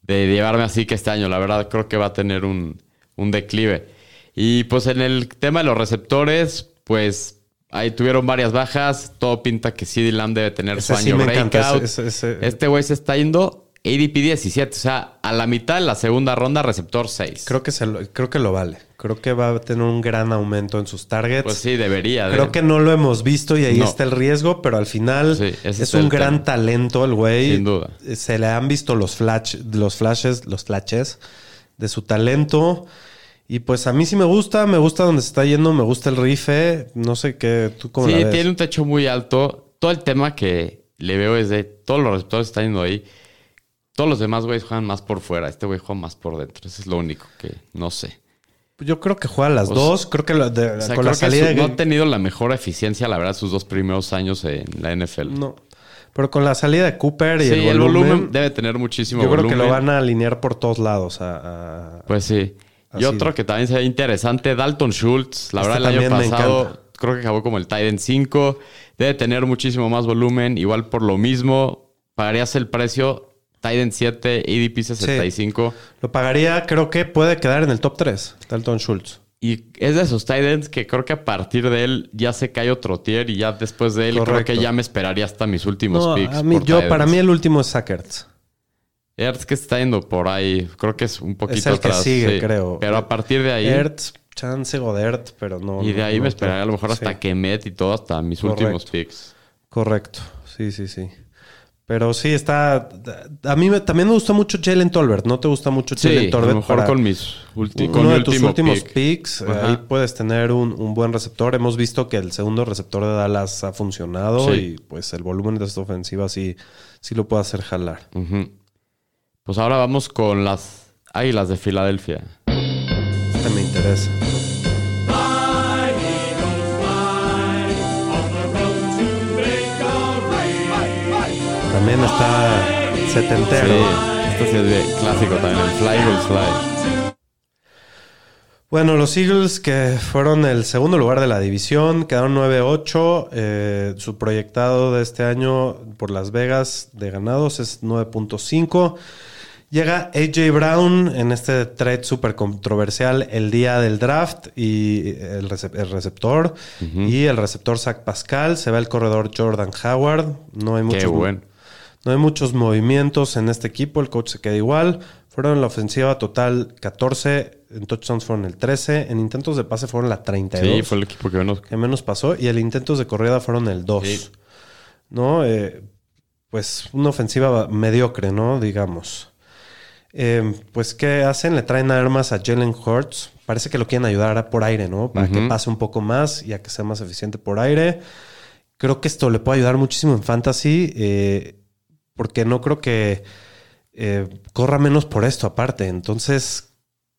de llevarme así que este año. La verdad, creo que va a tener un, un declive. Y pues en el tema de los receptores, pues ahí tuvieron varias bajas. Todo pinta que CD Lamb debe tener Ese su año breakout. ese- ese- ese- Este güey se está yendo ADP 17, o sea, a la mitad de la segunda ronda, receptor 6. creo que se lo, creo que lo vale. Creo que va a tener un gran aumento en sus targets. Pues sí, debería. de- Creo que no lo hemos visto y ahí No. está el riesgo, pero al final Sí, es es un gran tema. talento el güey. Sin duda. Se le han visto los flash, los flashes, los flashes de su talento. Y pues a mí sí me gusta, me gusta donde se está yendo, me gusta el rife. No sé qué, tú cómo Sí, la ves? tiene un techo muy alto. Todo el tema que le veo es de todos los receptores que están yendo ahí. Todos los demás güeyes juegan más por fuera. Este güey juega más por dentro. Eso es lo único que no sé. Yo creo que juega las O dos. Creo que lo de- O sea, con la que salida su- de- no ha tenido la mejor eficiencia, la verdad, sus dos primeros años en la NFL. No. Pero con la salida de Cooper y sí, el volumen, debe tener muchísimo yo creo volumen. que lo van a alinear por todos lados. a- a- Pues sí. Y otro que también sería interesante, Dalton Schultz. La Este verdad, el año pasado creo que acabó como el Titan 5. Debe tener muchísimo más volumen. Igual por lo mismo, pagarías el precio Titan 7, ADP 65. Lo pagaría, creo que puede quedar en el top 3, Dalton Schultz. Y es de esos Titans que creo que a partir de él ya se cae otro tier y ya después de él creo que ya me esperaría hasta mis últimos No, picks. a mí, yo, para mí el último es Sackerts. Ertz que está yendo por ahí, creo que es un poquito Es el que sigue, sí. creo. Pero a partir de ahí Ertz, chance Godert, pero no. y de ahí no me esperaría a lo mejor sí. hasta que Met y todo hasta mis Correcto. últimos picks. Correcto, sí, sí, sí. Pero sí, está. A mí me- también me gusta mucho Jalen Tolbert. ¿No te gusta mucho Sí, Jalen a Tolbert? lo mejor para con mis ulti- con uno mi de tus último últimos pick. picks. eh, Ajá. Ahí puedes tener un, un buen receptor. Hemos visto que el segundo receptor de Dallas ha funcionado Sí. y pues el volumen de esta ofensiva sí, sí lo puede hacer jalar. Pues ahora vamos con las Águilas de Filadelfia. Este me interesa. También está setentero. Sí, este sí es de clásico también, el Fly Eagles Fly. Bueno, los Eagles que fueron el segundo lugar de la división, quedaron 9-8. eh, su proyectado de este año por Las Vegas de ganados es 9.5. Llega AJ Brown en este trade súper controversial el día del draft y el, recep- el receptor y el receptor Zach Pascal. Se va el corredor Jordan Howard. No hay Qué muchos, bueno. No hay muchos movimientos en este equipo. El coach se queda igual. Fueron en la ofensiva total 14. En touchdowns fueron el 13. En intentos de pase fueron la 32. Sí, fue el equipo que menos. que menos pasó. Y el intentos de corrida fueron el 2. Sí. ¿No? Eh, pues una ofensiva mediocre, ¿no? Digamos. Eh, pues, ¿qué hacen? Le traen armas a Jalen Hurts. Parece que lo quieren ayudar por aire, ¿no? Para que pase un poco más y a que sea más eficiente por aire. Creo que esto le puede ayudar muchísimo en fantasy. eh, porque no creo que eh, corra menos por esto aparte. Entonces,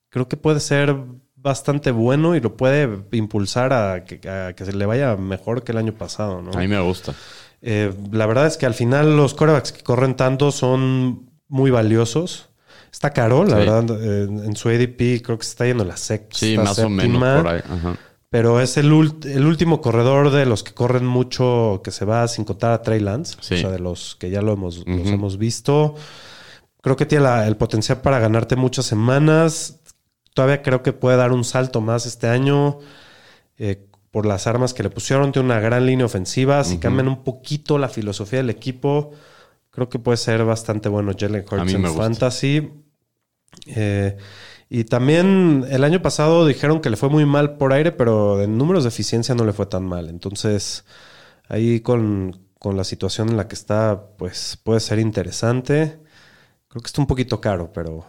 creo que puede ser bastante bueno y lo puede impulsar a que, a que se le vaya mejor que el año pasado, ¿no? A mí me gusta. Eh, la verdad es que al final los corebacks que corren tanto son muy valiosos. Está caro, la Sí. verdad. eh, en su ADP creo que se está yendo la sexta, Sí, más o menos por ahí. Ajá. Pero es el, ult- el último corredor de los que corren mucho, que se va sin contar a Trey Lance. Sí. O sea, de los que ya lo hemos, los hemos visto. Creo que tiene la- el potencial para ganarte muchas semanas. Todavía creo que puede dar un salto más este año. eh, por las armas que le pusieron. Tiene una gran línea ofensiva. Si cambian un poquito la filosofía del equipo, creo que puede ser bastante bueno Jalen Hurts en fantasy. Eh, y también el año pasado dijeron que le fue muy mal por aire, pero en números de eficiencia no le fue tan mal. Entonces, ahí con, con la situación en la que está, pues puede ser interesante. Creo que está un poquito caro, pero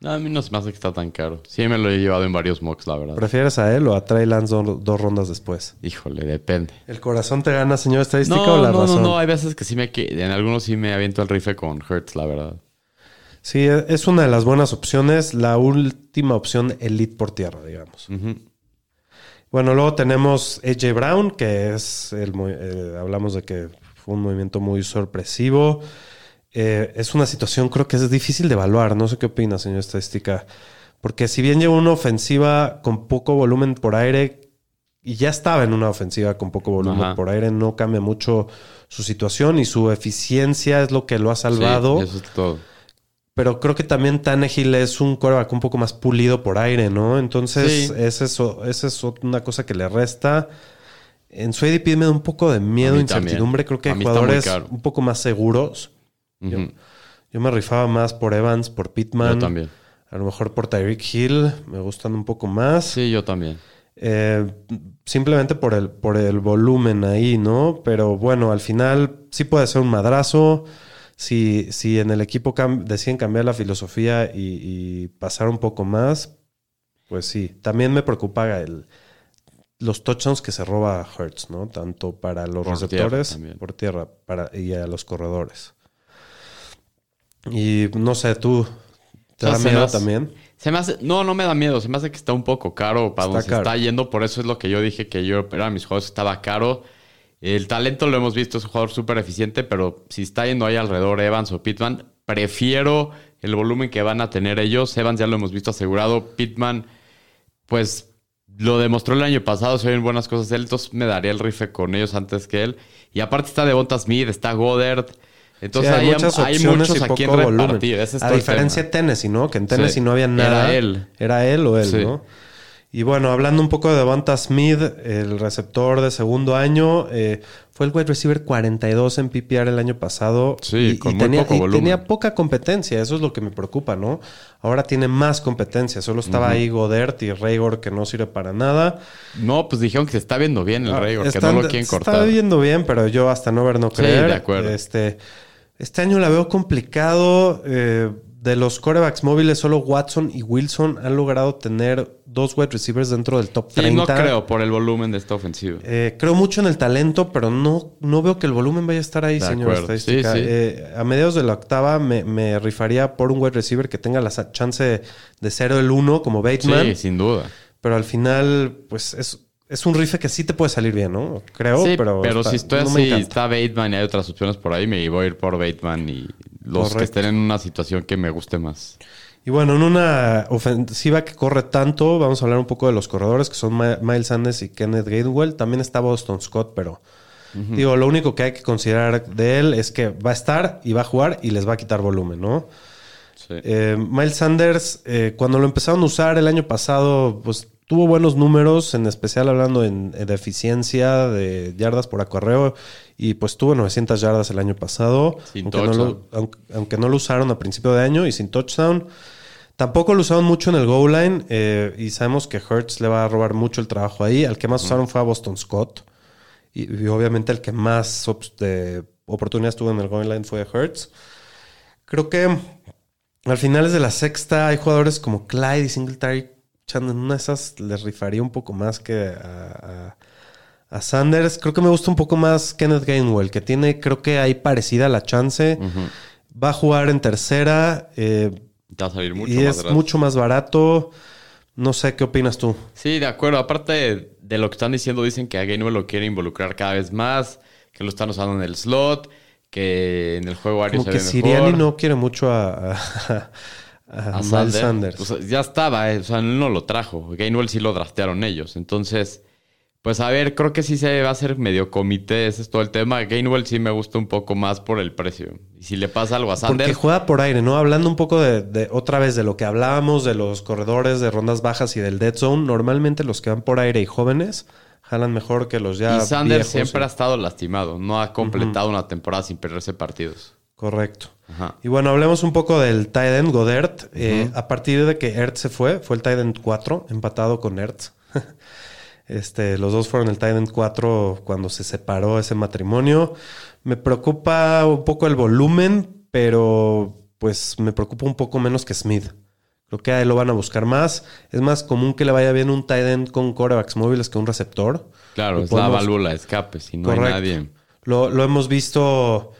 No, a mí no se me hace que está tan caro. Sí me lo he llevado en varios mocks, la verdad. ¿prefieres a él o a Trey Lance do- dos rondas después? Híjole, depende. ¿El corazón te gana, señor estadística, No, o la no, razón? no, no. Hay veces que sí me... En algunos sí me aviento el rifle con Hertz, la verdad. Sí, e, es una de las buenas opciones. La última opción elite por tierra, digamos. Bueno, luego tenemos AJ Brown, que es el... eh, hablamos de que fue un movimiento muy sorpresivo. Eh, es una situación, creo que es difícil de evaluar. No sé qué opina, señor estadística. Porque si bien lleva una ofensiva con poco volumen por aire, y ya estaba en una ofensiva con poco volumen Ajá. por aire, no cambia mucho su situación y su eficiencia es lo que lo ha salvado. Sí, eso es todo. Pero creo que también Tannehill es un quarterback un poco más pulido por aire, ¿no? Entonces, Sí. esa es, esa es una cosa que le resta. En su ADP me da un poco de miedo, incertidumbre. también. Creo que hay jugadores un poco más seguros. Yo me rifaba más por Evans, por Pittman. Yo también. A lo mejor por Tyreek Hill. Me gustan un poco más. Sí, yo también. Eh, simplemente por el, por el volumen ahí, ¿no? Pero bueno, al final sí puede ser un madrazo. Si, si en el equipo cam- deciden cambiar la filosofía y, y pasar un poco más, pues sí. También me preocupa el, los touchdowns que se roba Hertz, ¿no? Tanto para los Por receptores tierra por tierra para, y a los corredores. Y no sé, tú, ¿te O sea, da miedo hace- también? Se me hace, no, no me da miedo. Se me hace que está un poco caro para Está donde se está yendo. Por eso es lo que yo dije que yo era mis juegos estaba caro. El talento lo hemos visto, es un jugador súper eficiente, pero si está yendo ahí alrededor Evans o Pittman, prefiero el volumen que van a tener ellos. Evans ya lo hemos visto asegurado. Pittman, pues lo demostró el año pasado, se ven buenas cosas de él, entonces me daría el rifle con ellos antes que él. Y aparte está Devonta Smith, está Goddard. Entonces Sí, hay, hay opciones muchos y aquí en poco volumen. repartir. Ese es a diferencia de Tennessee, ¿no? Que en Tennessee Sí. no había Era nada. él. Era él o él, Sí. ¿no? Y bueno, hablando un poco de Devonta Smith, el receptor de segundo año, eh, fue el wide receiver 42 en PPR el año pasado. Sí, y, con y muy tenía, poco y tenía poca competencia, eso es lo que me preocupa, ¿no? Ahora tiene más competencia, solo estaba ahí Godert y Raygor que no sirve para nada. No, pues dijeron que se está viendo bien el Ah, Raygor, que no lo quieren se cortar. Está viendo bien, pero yo hasta no ver, no Sí, creer. de acuerdo. Este, este año la veo complicado. eh, de los corebacks móviles, solo Watson y Wilson han logrado tener dos wide receivers dentro del top Sí, 30. no creo por el volumen de esta ofensiva. Eh, creo mucho en el talento, pero no, no veo que el volumen vaya a estar ahí, De señor acuerdo. estadística. Sí, sí. Eh, a mediados de la octava me, me rifaría por un wide receiver que tenga la chance de ser el uno como Bateman. Sí, sin duda. Pero al final, pues es, es un rife que sí te puede salir bien, ¿no? Creo, sí, pero. pero, está- si estoy no así, está Bateman y hay otras opciones por ahí, me voy a ir por Bateman y los que estén en una situación que me guste más. Y bueno, en una ofensiva que corre tanto, vamos a hablar un poco de los corredores, que son Ma- Miles Sanders y Kenneth Gainwell. También está Boston Scott, pero digo, lo único que hay que considerar de él es que va a estar y va a jugar y les va a quitar volumen, ¿no? Sí. Eh, Miles Sanders, eh, cuando lo empezaron a usar el año pasado, pues tuvo buenos números, en especial hablando en, de eficiencia, de yardas por acarreo, y pues tuvo 900 yardas el año pasado, Sin aunque no, lo, aunque, aunque no lo usaron a principio de año y sin touchdown. Tampoco lo usaron mucho en el goal line, eh, y sabemos que Hertz le va a robar mucho el trabajo ahí. Al que más usaron fue a Boston Scott, y, y obviamente el que más de oportunidades tuvo en el goal line fue Hertz. Creo que al finales de la sexta hay jugadores como Clyde y Singletary. Echando En una de esas les rifaría un poco más que a, a- a Sanders. Creo que me gusta un poco más Kenneth Gainwell, que tiene, creo que ahí parecida la chance. Va a jugar en tercera eh, va a salir mucho y más es mucho más barato. No sé, ¿qué opinas tú? Sí, de acuerdo. Aparte de, lo que están diciendo, dicen que a Gainwell lo quiere involucrar cada vez más, que lo están usando en el slot, que en el juego aéreo Como se que ve Siriani no quiere mucho a, a, a a Sanders, Sanders. pues, ya estaba, eh, o sea, no lo trajo. Gainwell sí lo draftearon ellos. Entonces, pues a ver, creo que sí se va a hacer medio comité, ese es todo el tema. Gainwell sí me gusta un poco más por el precio. Y si le pasa algo a Porque Sanders, juega por aire, ¿no? Hablando un poco de, de- otra vez de lo que hablábamos, de los corredores de rondas bajas y del dead zone, normalmente los que van por aire y jóvenes jalan mejor que los ya y Sanders viejos, siempre sí. ha estado lastimado, no ha completado una temporada sin perderse partidos. Correcto. Ajá. Y bueno, hablemos un poco del tight end Godert. Eh, a partir de que Ertz se fue, fue el tight end 4, empatado con Ertz. este, los dos fueron el tight end 4 cuando se separó ese matrimonio. Me preocupa un poco el volumen, pero pues me preocupa un poco menos que Smith. Creo que a él lo van a buscar más. Es más común que le vaya bien un tight end con corebacks móviles que un receptor. Claro, Lo es la válvula de escape, si no Correcto. hay nadie. Lo, lo hemos visto,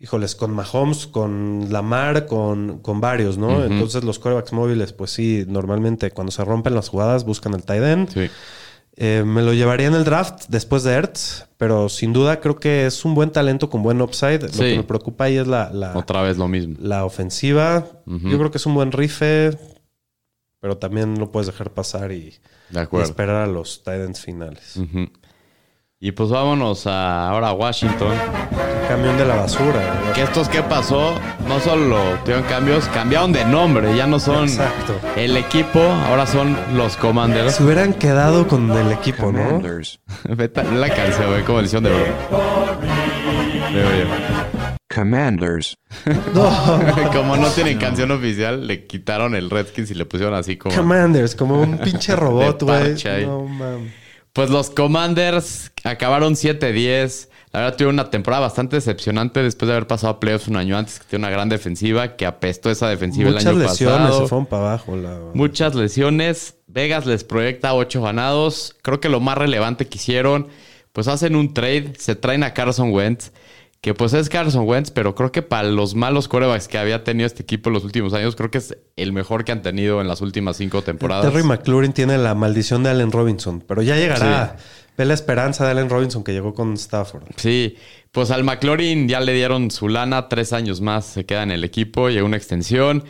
híjoles, con Mahomes, con Lamar, con, con varios, ¿no? Entonces los corebacks móviles, pues sí, normalmente cuando se rompen las jugadas buscan el tight end. Sí. Eh, me lo llevaría en el draft después de Ertz, pero sin duda creo que es un buen talento con buen upside. Lo que me preocupa ahí es la, la, Otra vez lo mismo. la ofensiva. Yo creo que es un buen rife, pero también lo puedes dejar pasar y, De y acuerdo. esperar a los tight ends finales. Ujú. Y pues vámonos a, ahora a Washington. Camión de la basura. ¿no? Que estos que pasó, no solo tuvieron cambios, cambiaron de nombre. Ya no son Exacto. el equipo, ahora son los Commanders. Se hubieran quedado con el equipo, ¿no? Commanders. A la canción, güey, como edición de. Commanders. Como no tienen canción oficial, le quitaron el Redskins y le pusieron así como. Commanders, como un pinche robot, güey. No mames. Pues los Commanders acabaron 7-10. La verdad, tuvieron una temporada bastante decepcionante después de haber pasado a playoffs un año antes, que tiene una gran defensiva, que apestó esa defensiva Muchas el año lesiones pasado. se fueron para abajo. La... Muchas lesiones. Vegas les proyecta 8 ganados. Creo que lo más relevante que hicieron, pues hacen un trade, se traen a Carson Wentz, que pues es Carson Wentz, pero creo que para los malos corebacks que había tenido este equipo en los últimos años, creo que es el mejor que han tenido en las últimas cinco temporadas. Terry McLaurin tiene la maldición de Allen Robinson, pero ya llegará. Ve la esperanza de Allen Robinson que llegó con Stafford. Sí, pues al McLaurin ya le dieron su lana, tres años más se queda en el equipo, llegó una extensión.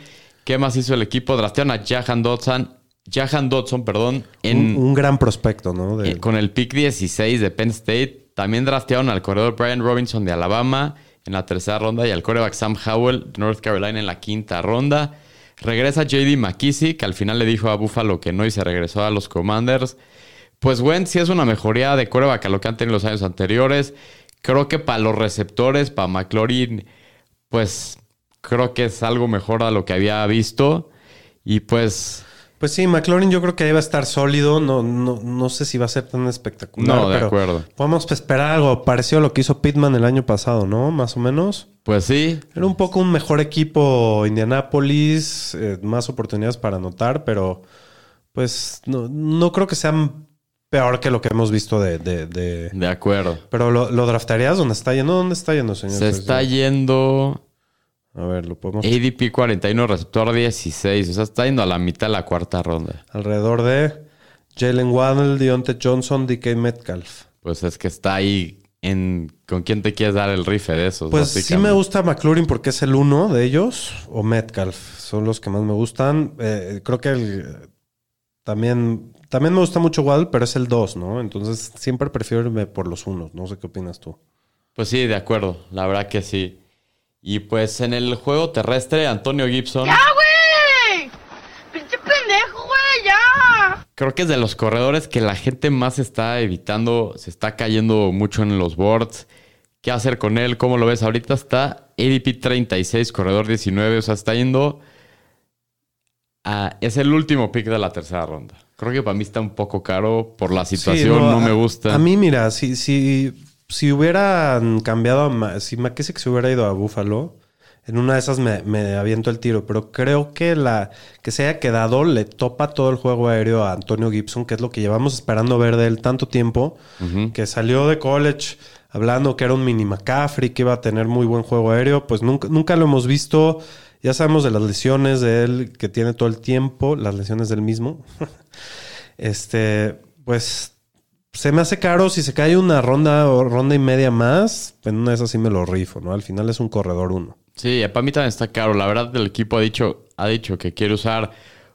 ¿Qué más hizo el equipo? Draftearon a Jahan Dodson, Jahan Dodson, perdón, en, Un, un gran prospecto, ¿no? De- eh, con el pick 16 de Penn State. También draftearon al corredor Brian Robinson de Alabama en la tercera ronda y al coreback Sam Howell de North Carolina en la quinta ronda. Regresa JD McKissick, que al final le dijo a Buffalo que no y se regresó a los Commanders. Pues Wentz sí es una mejoría de coreback a lo que han tenido los años anteriores. Creo que para los receptores, para McLaurin, pues creo que es algo mejor a lo que había visto. Y pues Pues sí, McLaurin yo creo que ahí va a estar sólido. No, no, no sé si va a ser tan espectacular. No, de pero acuerdo. Podemos esperar algo parecido a lo que hizo Pittman el año pasado, ¿no? Más o menos. Pues sí, Era un poco un mejor equipo Indianapolis, eh, más oportunidades para anotar, pero pues no, no creo que sean peor que lo que hemos visto de... de- de- de acuerdo. Pero lo, lo draftarías donde está yendo. ¿Dónde está yendo, señor? Se está yendo A ver, lo podemos... ADP 41, receptor 16. O sea, está yendo a la mitad de la cuarta ronda. Alrededor de Jalen Waddle, Deontay Johnson, DK Metcalf. Pues es que está ahí en... ¿Con quién te quieres dar el rife de esos? Pues sí me gusta McLaurin porque es el uno de ellos, o Metcalf, son los que más me gustan. Eh, creo que el- también, también me gusta mucho Waddle, pero es el 2, ¿no? Entonces siempre prefiero irme por los unos. No sé qué opinas tú. Pues sí, de acuerdo. La verdad que sí. Y pues en el juego terrestre, Antonio Gibson... ¡Ya, güey! ¡Pinche pendejo, güey! ¡Ya! Creo que es de los corredores que la gente más está evitando. Se está cayendo mucho en los boards. ¿Qué hacer con él? ¿Cómo lo ves? Ahorita está ADP 36, corredor 19. O sea, está yendo... a- es el último pick de la tercera ronda. Creo que para mí está un poco caro por la situación. Sí, no, a- me gusta. A mí, mira, si, si, si hubieran cambiado, a Ma- si McKissick se hubiera ido a Buffalo, en una de esas me, me aviento el tiro, pero creo que la que se haya quedado le topa todo el juego aéreo a Antonio Gibson, que es lo que llevamos esperando ver de él tanto tiempo, que salió de college hablando que era un mini McCaffrey, que iba a tener muy buen juego aéreo, pues nunca, nunca lo hemos visto. Ya sabemos de las lesiones de él que tiene todo el tiempo, las lesiones del mismo. este, pues se me hace caro si se cae una ronda o ronda y media más, en una de esas sí me lo rifo, ¿no? Al final es un corredor uno. Sí, para mí también está caro. La verdad, el equipo ha dicho, ha dicho que quiere usar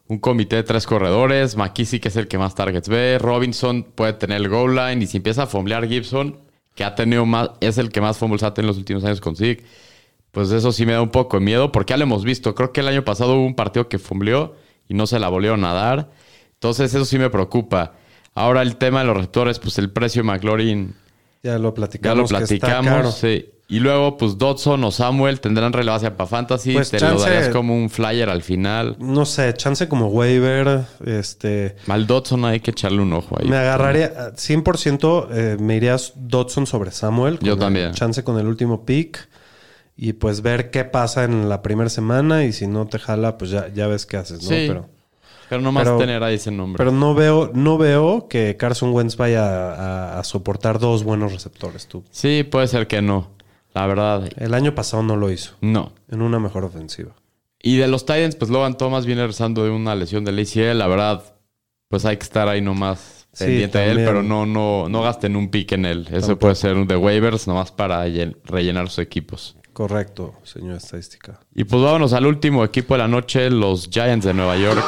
un comité de tres corredores. McKissick es el que más targets ve. Robinson puede tener el goal line. Y si empieza a fumblear Gibson, que ha tenido más, es el que más fumbles ha tenido en los últimos años con Zig, pues eso sí me da un poco de miedo, porque ya lo hemos visto. Creo que el año pasado hubo un partido que fumbleó y no se la volvieron a dar. Entonces, eso sí me preocupa. Ahora el tema de los receptores, pues el precio de McLaurin Ya lo ya platicamos. lo que está caro. platicamos. sí. Y luego, pues Dodson o Samuel tendrán relevancia para Fantasy. Pues, Te chance- lo darías como un flyer al final. No sé, chance como waiver. Este. Mal Dodson hay que echarle un ojo ahí. Me agarraría 100%, eh, me irías Dodson sobre Samuel. Yo también. Chance con el último pick. Y pues ver qué pasa en la primera semana. Y si no te jala, pues ya, ya ves qué haces, ¿no? Sí. Pero, Pero nomás pero- tener ahí ese nombre. pero no veo, no veo que Carson Wentz vaya a, a soportar dos buenos receptores, tú. sí, puede ser que no. La verdad, El año pasado no lo hizo. no. En una mejor ofensiva. Y de los Titans, pues Logan Thomas viene rezando de una lesión del ACL. La verdad, pues hay que estar ahí nomás Sí, pendiente de él, pero no, no, no gasten un pick en él. Eso puede ser un de waivers nomás para llen- rellenar sus equipos. Correcto, señor estadística. Y pues vámonos al último equipo de la noche, los Giants de Nueva York.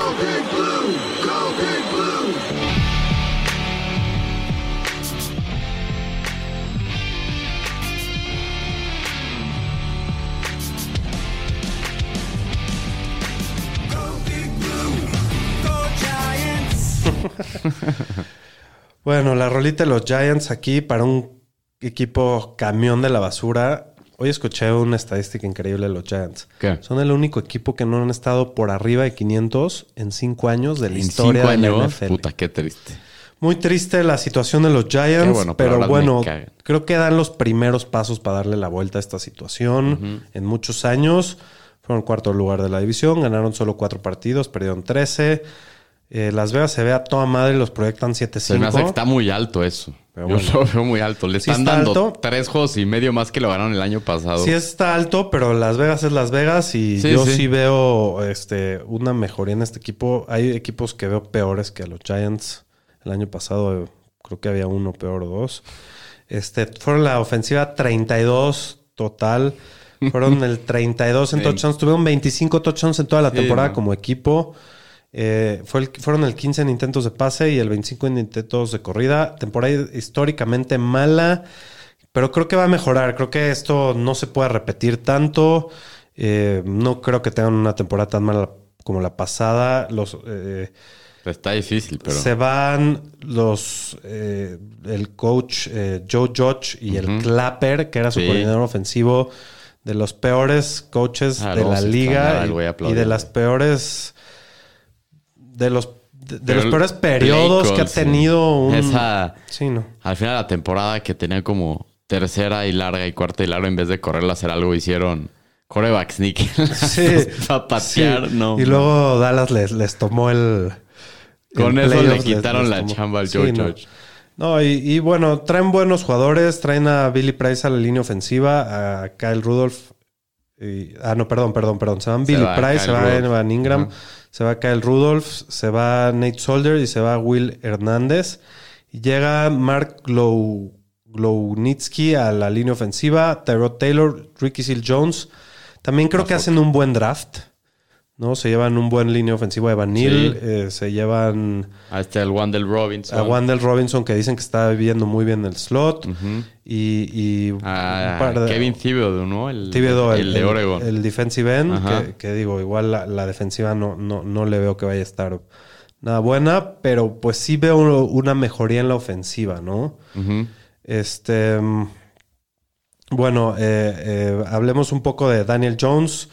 Bueno, la rolita de los Giants aquí para un equipo camión de la basura. Hoy escuché una estadística increíble de los Giants. ¿Qué? Son el único equipo que no han estado por arriba de 500 en cinco años de la En historia cinco de la NFL. puta, qué triste. Muy triste la situación de los Giants, bueno, pero bueno, creo que dan los primeros pasos para darle la vuelta a esta situación. En muchos años fueron cuarto lugar de la división, ganaron solo cuatro partidos, perdieron 13. Eh, Las Vegas se ve a toda madre y los proyectan 7-5. Se me hace que está muy alto eso. Pero Yo lo veo muy alto. Le Sí están está dando alto. tres juegos y medio más que lo ganaron el año pasado. Sí está alto, pero Las Vegas es Las Vegas y Sí, yo sí. sí. veo este, una mejoría en este equipo. Hay equipos que veo peores que los Giants. El año pasado eh, creo que había uno peor o dos. Este, fueron la ofensiva 32 total. Fueron el 32 en touchdowns. Tuvieron 25 touchdowns en toda la Sí, temporada no. como equipo. Eh, fue el- fueron el 15 en intentos de pase y el 25 en intentos de corrida. Temporada históricamente mala, pero creo que va a mejorar. Creo que esto no se puede repetir tanto. Eh, no creo que tengan una temporada tan mala como la pasada. Los eh, Está difícil, pero. se van los eh, el coach eh, Joe Judge y el Clapper, que era su Sí. coordinador ofensivo, de los peores coaches Ah, de la liga y- y, de las peores de los de, los peores periodos que ha tenido un Esa. sí no Al final de la temporada que tenía como tercera y larga y cuarta y larga, en vez de correrla hacer algo, hicieron coreback sneak. Sí. Para patear, Sí. no. Y luego Dallas les, les tomó el. Con el eso le les- quitaron les la tomó. chamba al Sí, Joe no. No, y, y bueno, traen buenos jugadores. Traen a Billy Price a la línea ofensiva, a Kyle Rudolph. Y- ah, no, perdón, perdón, perdón. Se van Se Billy va Price, se va. Evan Ingram, se va Kyle Rudolph, se va Nate Solder y se va Will Hernández. Y llega Mark Glow, Glownitsky a la línea ofensiva, Tyrod Taylor, Ricky Seal Jones. También creo que hacen un buen draft. ¿No? Se llevan un buen línea ofensiva de Van Neal, Sí. eh, se llevan Ahí está el Wandel Robinson. a Wandel Robinson que dicen que está viviendo muy bien el slot y, y A un par de- Kevin Thibodeau, ¿no? El, Thibodeau, el, de Oregon. el defensive end que, que digo igual la, la defensiva no, no, no le veo que vaya a estar nada buena pero pues sí veo una mejoría en la ofensiva no este mm, bueno eh, eh, hablemos un poco de Daniel Jones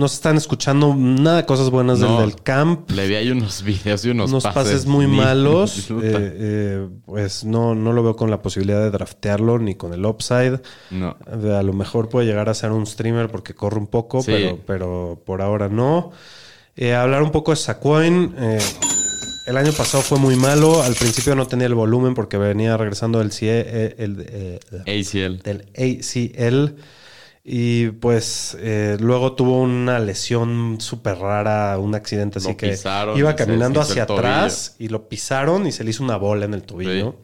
no se están escuchando nada de cosas buenas del, No. del camp Le vi ahí unos videos y unos, unos pases, muy malos. Eh, eh, pues no, no lo veo con la posibilidad de draftearlo ni con el upside. no. A lo mejor puede llegar a ser un streamer porque corre un poco, Sí. pero, pero por ahora no. Eh, hablar un poco de eh, el año pasado fue muy malo. Al principio no tenía el volumen porque venía regresando del, CIE, el, ACL. del ACL. Y pues eh, luego tuvo una lesión súper rara, un accidente así Lo que pisaron iba caminando hacia atrás y lo pisaron y se le hizo una bola en el tobillo.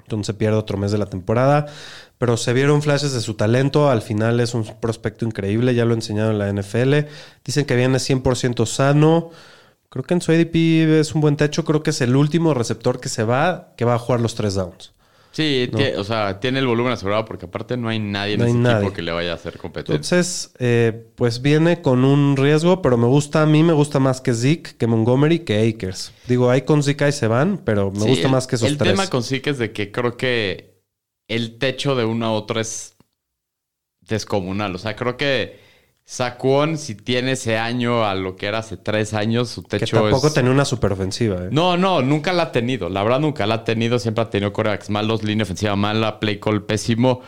entonces pierde otro mes de la temporada. Pero se vieron flashes de su talento. Al final es un prospecto increíble. Ya lo enseñaron en la NFL. Dicen que viene 100% sano. Creo que en su ADP es un buen techo. Creo que es el último receptor que se va, que va a jugar los tres downs. Sí, o sea, tiene el volumen asegurado porque aparte no hay nadie en No hay ese nadie. equipo que le vaya a hacer competencia. Entonces, eh, pues viene con un riesgo, pero me gusta, a mí me gusta más que Zeke, que Montgomery, que Akers. Digo, ahí con Zeke ahí se van, pero me Sí, gusta el- más que esos El tres. tema con Zeke es de que creo que el techo de uno a otro es descomunal. O sea, creo que Saquon, si tiene ese año a lo que era hace tres años, su que techo tampoco es... tenía una superofensiva. ¿eh? No, no, nunca la ha tenido. La verdad, nunca la ha tenido. Siempre ha tenido corebacks malos, línea ofensiva mala, play call pésimo.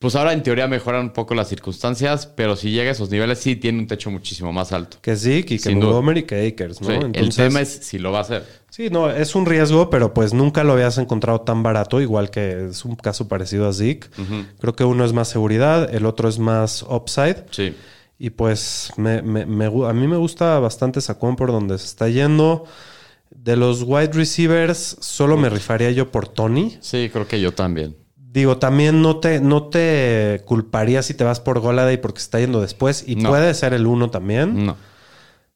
Pues ahora en teoría mejoran un poco las circunstancias, pero si llega a esos niveles, sí tiene un techo muchísimo más alto. Que y que duda. Montgomery, que Akers, ¿no? Sí, el tema es si lo va a hacer. Sí, no, es un riesgo, pero pues nunca lo habías encontrado tan barato, igual que es un caso parecido a Zeke. Creo que uno es más seguridad, el otro es más upside. Sí. Y pues me, me- me gu- a mí me gusta bastante Saquon por donde se está yendo. De los wide receivers, solo me rifaría yo por Tony. Sí, creo que yo también. Digo, también no te, no te culparía si te vas por Goladay porque se está yendo después. Y No. puede ser el uno también. No.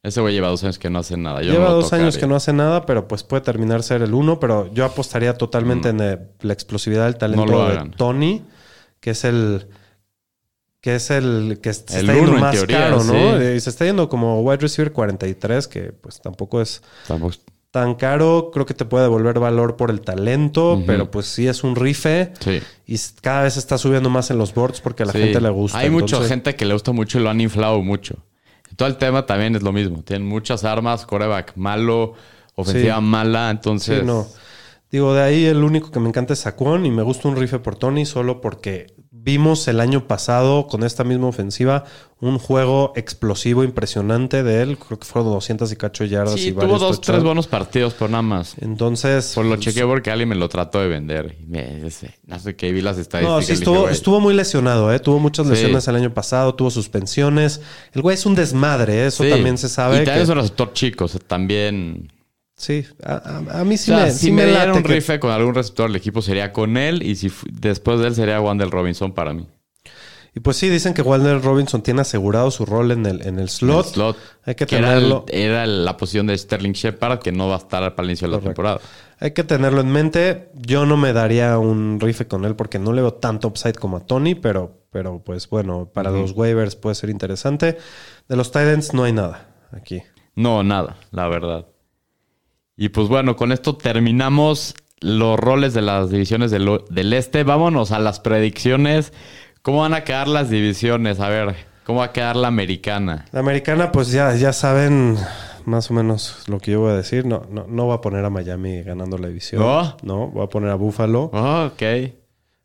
Ese güey lleva dos años que no hace nada. Yo Lleva no dos años que no hace nada, pero pues puede terminar ser el uno. Pero yo apostaría totalmente en eh, la explosividad del talento Mm. No de. Tony, que es el que es el que se El está yendo más teoría, caro, ¿no? sí. Eh, se está yendo como wide receiver 43, que pues tampoco es Tampoco- tan caro. Creo que te puede devolver valor por el talento, pero pues sí es un rife. Sí. Y cada vez está subiendo más en los boards porque a la Sí. gente le gusta. Hay mucha gente que le gusta mucho y lo han inflado mucho. Todo el tema también es lo mismo. Tienen muchas armas, coreback malo, ofensiva Sí. mala, entonces... Sí, no. Digo, de ahí el único que me encanta es Saquon y me gusta un rife por Tony solo porque vimos el año pasado con esta misma ofensiva un juego explosivo impresionante de él. Creo que fueron 200 y cacho yardas Sí, y tuvo dos, touchdowns. tres buenos partidos, pero nada más. Entonces, Por lo pues, chequeé porque alguien me lo trató de vender. Y me, ese- no sé qué, vi las estadísticas. No, sí dije, estuvo, estuvo muy lesionado, ¿eh? Tuvo muchas Sí. lesiones el año pasado, tuvo suspensiones. El güey es un desmadre, ¿eh? eso sí. también se sabe. Y también que- es un receptor chico, o sea, también... Sí, a, a- a mí O sí sea, me, si sí me me dieran late un que- rife con algún receptor del equipo sería con él y si después de él sería Wandel Robinson para mí. Y pues sí, dicen que Walter Robinson tiene asegurado su rol en el, en el slot. El slot, Hay que era, el- tenerlo. era la posición de Sterling Shepard que no va a estar para el inicio de la Correcto. temporada. Hay que tenerlo en mente. Yo no me daría un rife con él porque no le veo tanto upside como a Tony, pero, pero pues bueno, para los waivers puede ser interesante. De los Titans no hay nada aquí. No, nada, la verdad. Y pues bueno, con esto terminamos los roles de las divisiones del, del este. Vámonos a las predicciones. ¿Cómo van a quedar las divisiones? A ver, ¿cómo va a quedar la americana? La americana, pues ya, ya saben más o menos lo que yo voy a decir. No, no, no voy a poner a Miami ganando la división. ¿No? No, voy a poner a Buffalo. Oh, ok.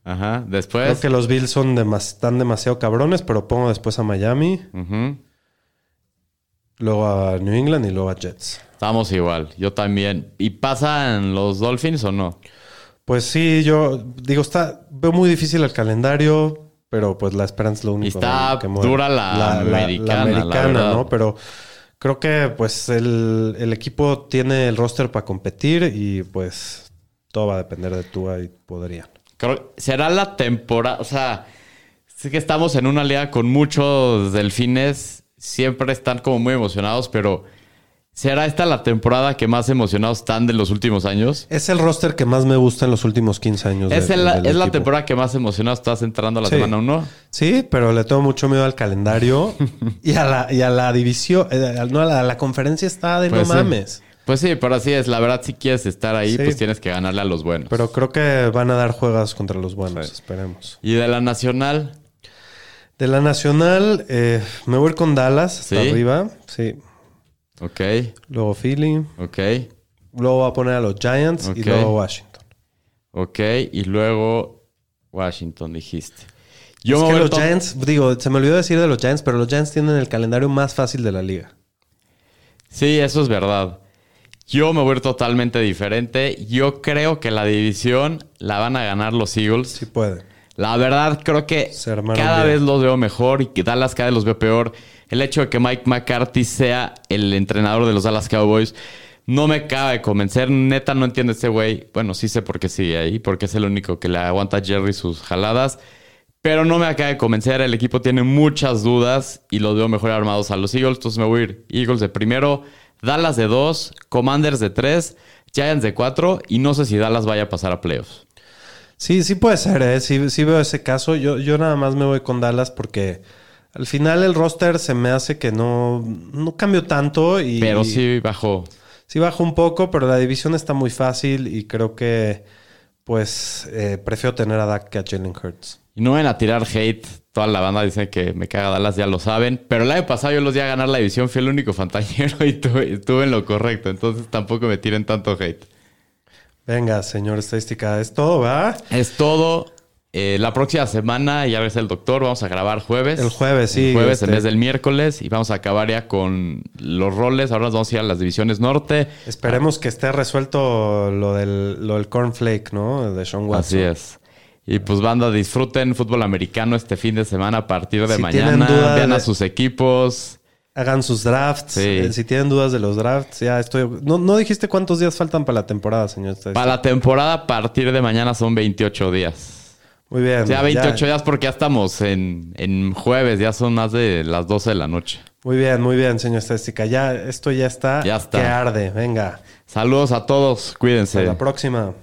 Ajá. Después. Creo que los Bills son demas- están demasiado cabrones, pero pongo después a Miami, Ujú. luego a New England y luego a Jets. Estamos igual. Yo también. ¿Y pasan los Dolphins o no? Pues sí, yo digo, está, veo muy difícil el calendario, pero pues la esperanza es lo único. está que mueve. dura la americana, la verdad. ¿no? Pero creo que pues el, el equipo tiene el roster para competir y pues todo va a depender de Tua y podrían. Creo- será la temporada. O sea, sí que estamos en una liga con muchos delfines. Siempre están como muy emocionados, pero ¿será esta la temporada que más emocionados están de los últimos años? Es el roster que más me gusta en los últimos 15 años. Es, de- el- del es la temporada que más emocionados estás entrando a la Sí. semana 1. Sí, pero le tengo mucho miedo al calendario y a la, y a la división. eh, no, a la, a la conferencia está de Pues no sí. mames. Pues sí, pero así es. La verdad, si quieres estar ahí, Sí. pues tienes que ganarle a los buenos. Pero creo que van a dar juegas contra los buenos, esperemos. y de la nacional, De la nacional, eh, me voy a ir con Dallas hasta arriba. Sí. Ok, Luego Philly. ok, Luego voy a poner a los Giants y luego Washington. ok. Y luego Washington, dijiste. Yo es me que los Giants, digo, se me olvidó decir de los Giants, pero los Giants tienen el calendario más fácil de la liga. Sí, eso es verdad. Yo me voy a ir totalmente diferente. Yo creo que la división la van a ganar los Eagles. Sí puede. La verdad, creo que cada bien. vez los veo mejor y que Dallas cada vez los veo peor. El hecho de que Mike McCarthy sea el entrenador de los Dallas Cowboys No me acaba de convencer. Neta, no entiendo este güey. Bueno, sí sé por qué sigue ahí, porque es el único que le aguanta a Jerry sus jaladas. Pero no me acaba de convencer. El equipo tiene muchas dudas y los veo mejor armados a los Eagles. Entonces me voy a ir Eagles de primero, Dallas de dos, Commanders de tres, Giants de cuatro. Y no sé si Dallas vaya a pasar a playoffs. Sí, sí puede ser, ¿eh? Sí, sí veo ese caso. Yo, yo nada más me voy con Dallas porque al final el roster se me hace que no, no cambió tanto. Y, Pero sí bajó. Sí bajó un poco, pero la división está muy fácil y creo que pues eh, prefiero tener a Dak que a Jalen Hurts. Y no ven a tirar hate. Toda la banda dice que me caga Dallas, ya lo saben. Pero el año pasado yo los di a ganar la división. Fui el único fantañero y tuve, estuve en lo correcto. Entonces tampoco me tiren tanto hate. Venga, señor estadística, es todo, ¿va? Es todo. Eh, la próxima semana, ya ves el doctor, vamos a grabar jueves. El jueves, sí, El jueves en este- vez del miércoles. Y vamos a acabar ya con los roles. Ahora nos vamos a ir a las divisiones norte. Esperemos que esté resuelto lo del, lo del cornflake, ¿no? De Sean Watson. Así es. Y pues banda, disfruten fútbol americano este fin de semana a partir de Si mañana. Vean a sus equipos. Hagan sus drafts. Sí. Eh, si tienen dudas de los drafts, ya estoy. No, no dijiste cuántos días faltan para la temporada, señor. Para la temporada a partir de mañana son 28 días. Muy bien. O sea, 28 ya. días porque ya estamos en, en jueves, ya son más de las 12 de la noche. Muy bien, muy bien, señor estadística. Ya, esto ya está. Ya está. Que arde. Venga. Saludos a todos, cuídense. Hasta la próxima.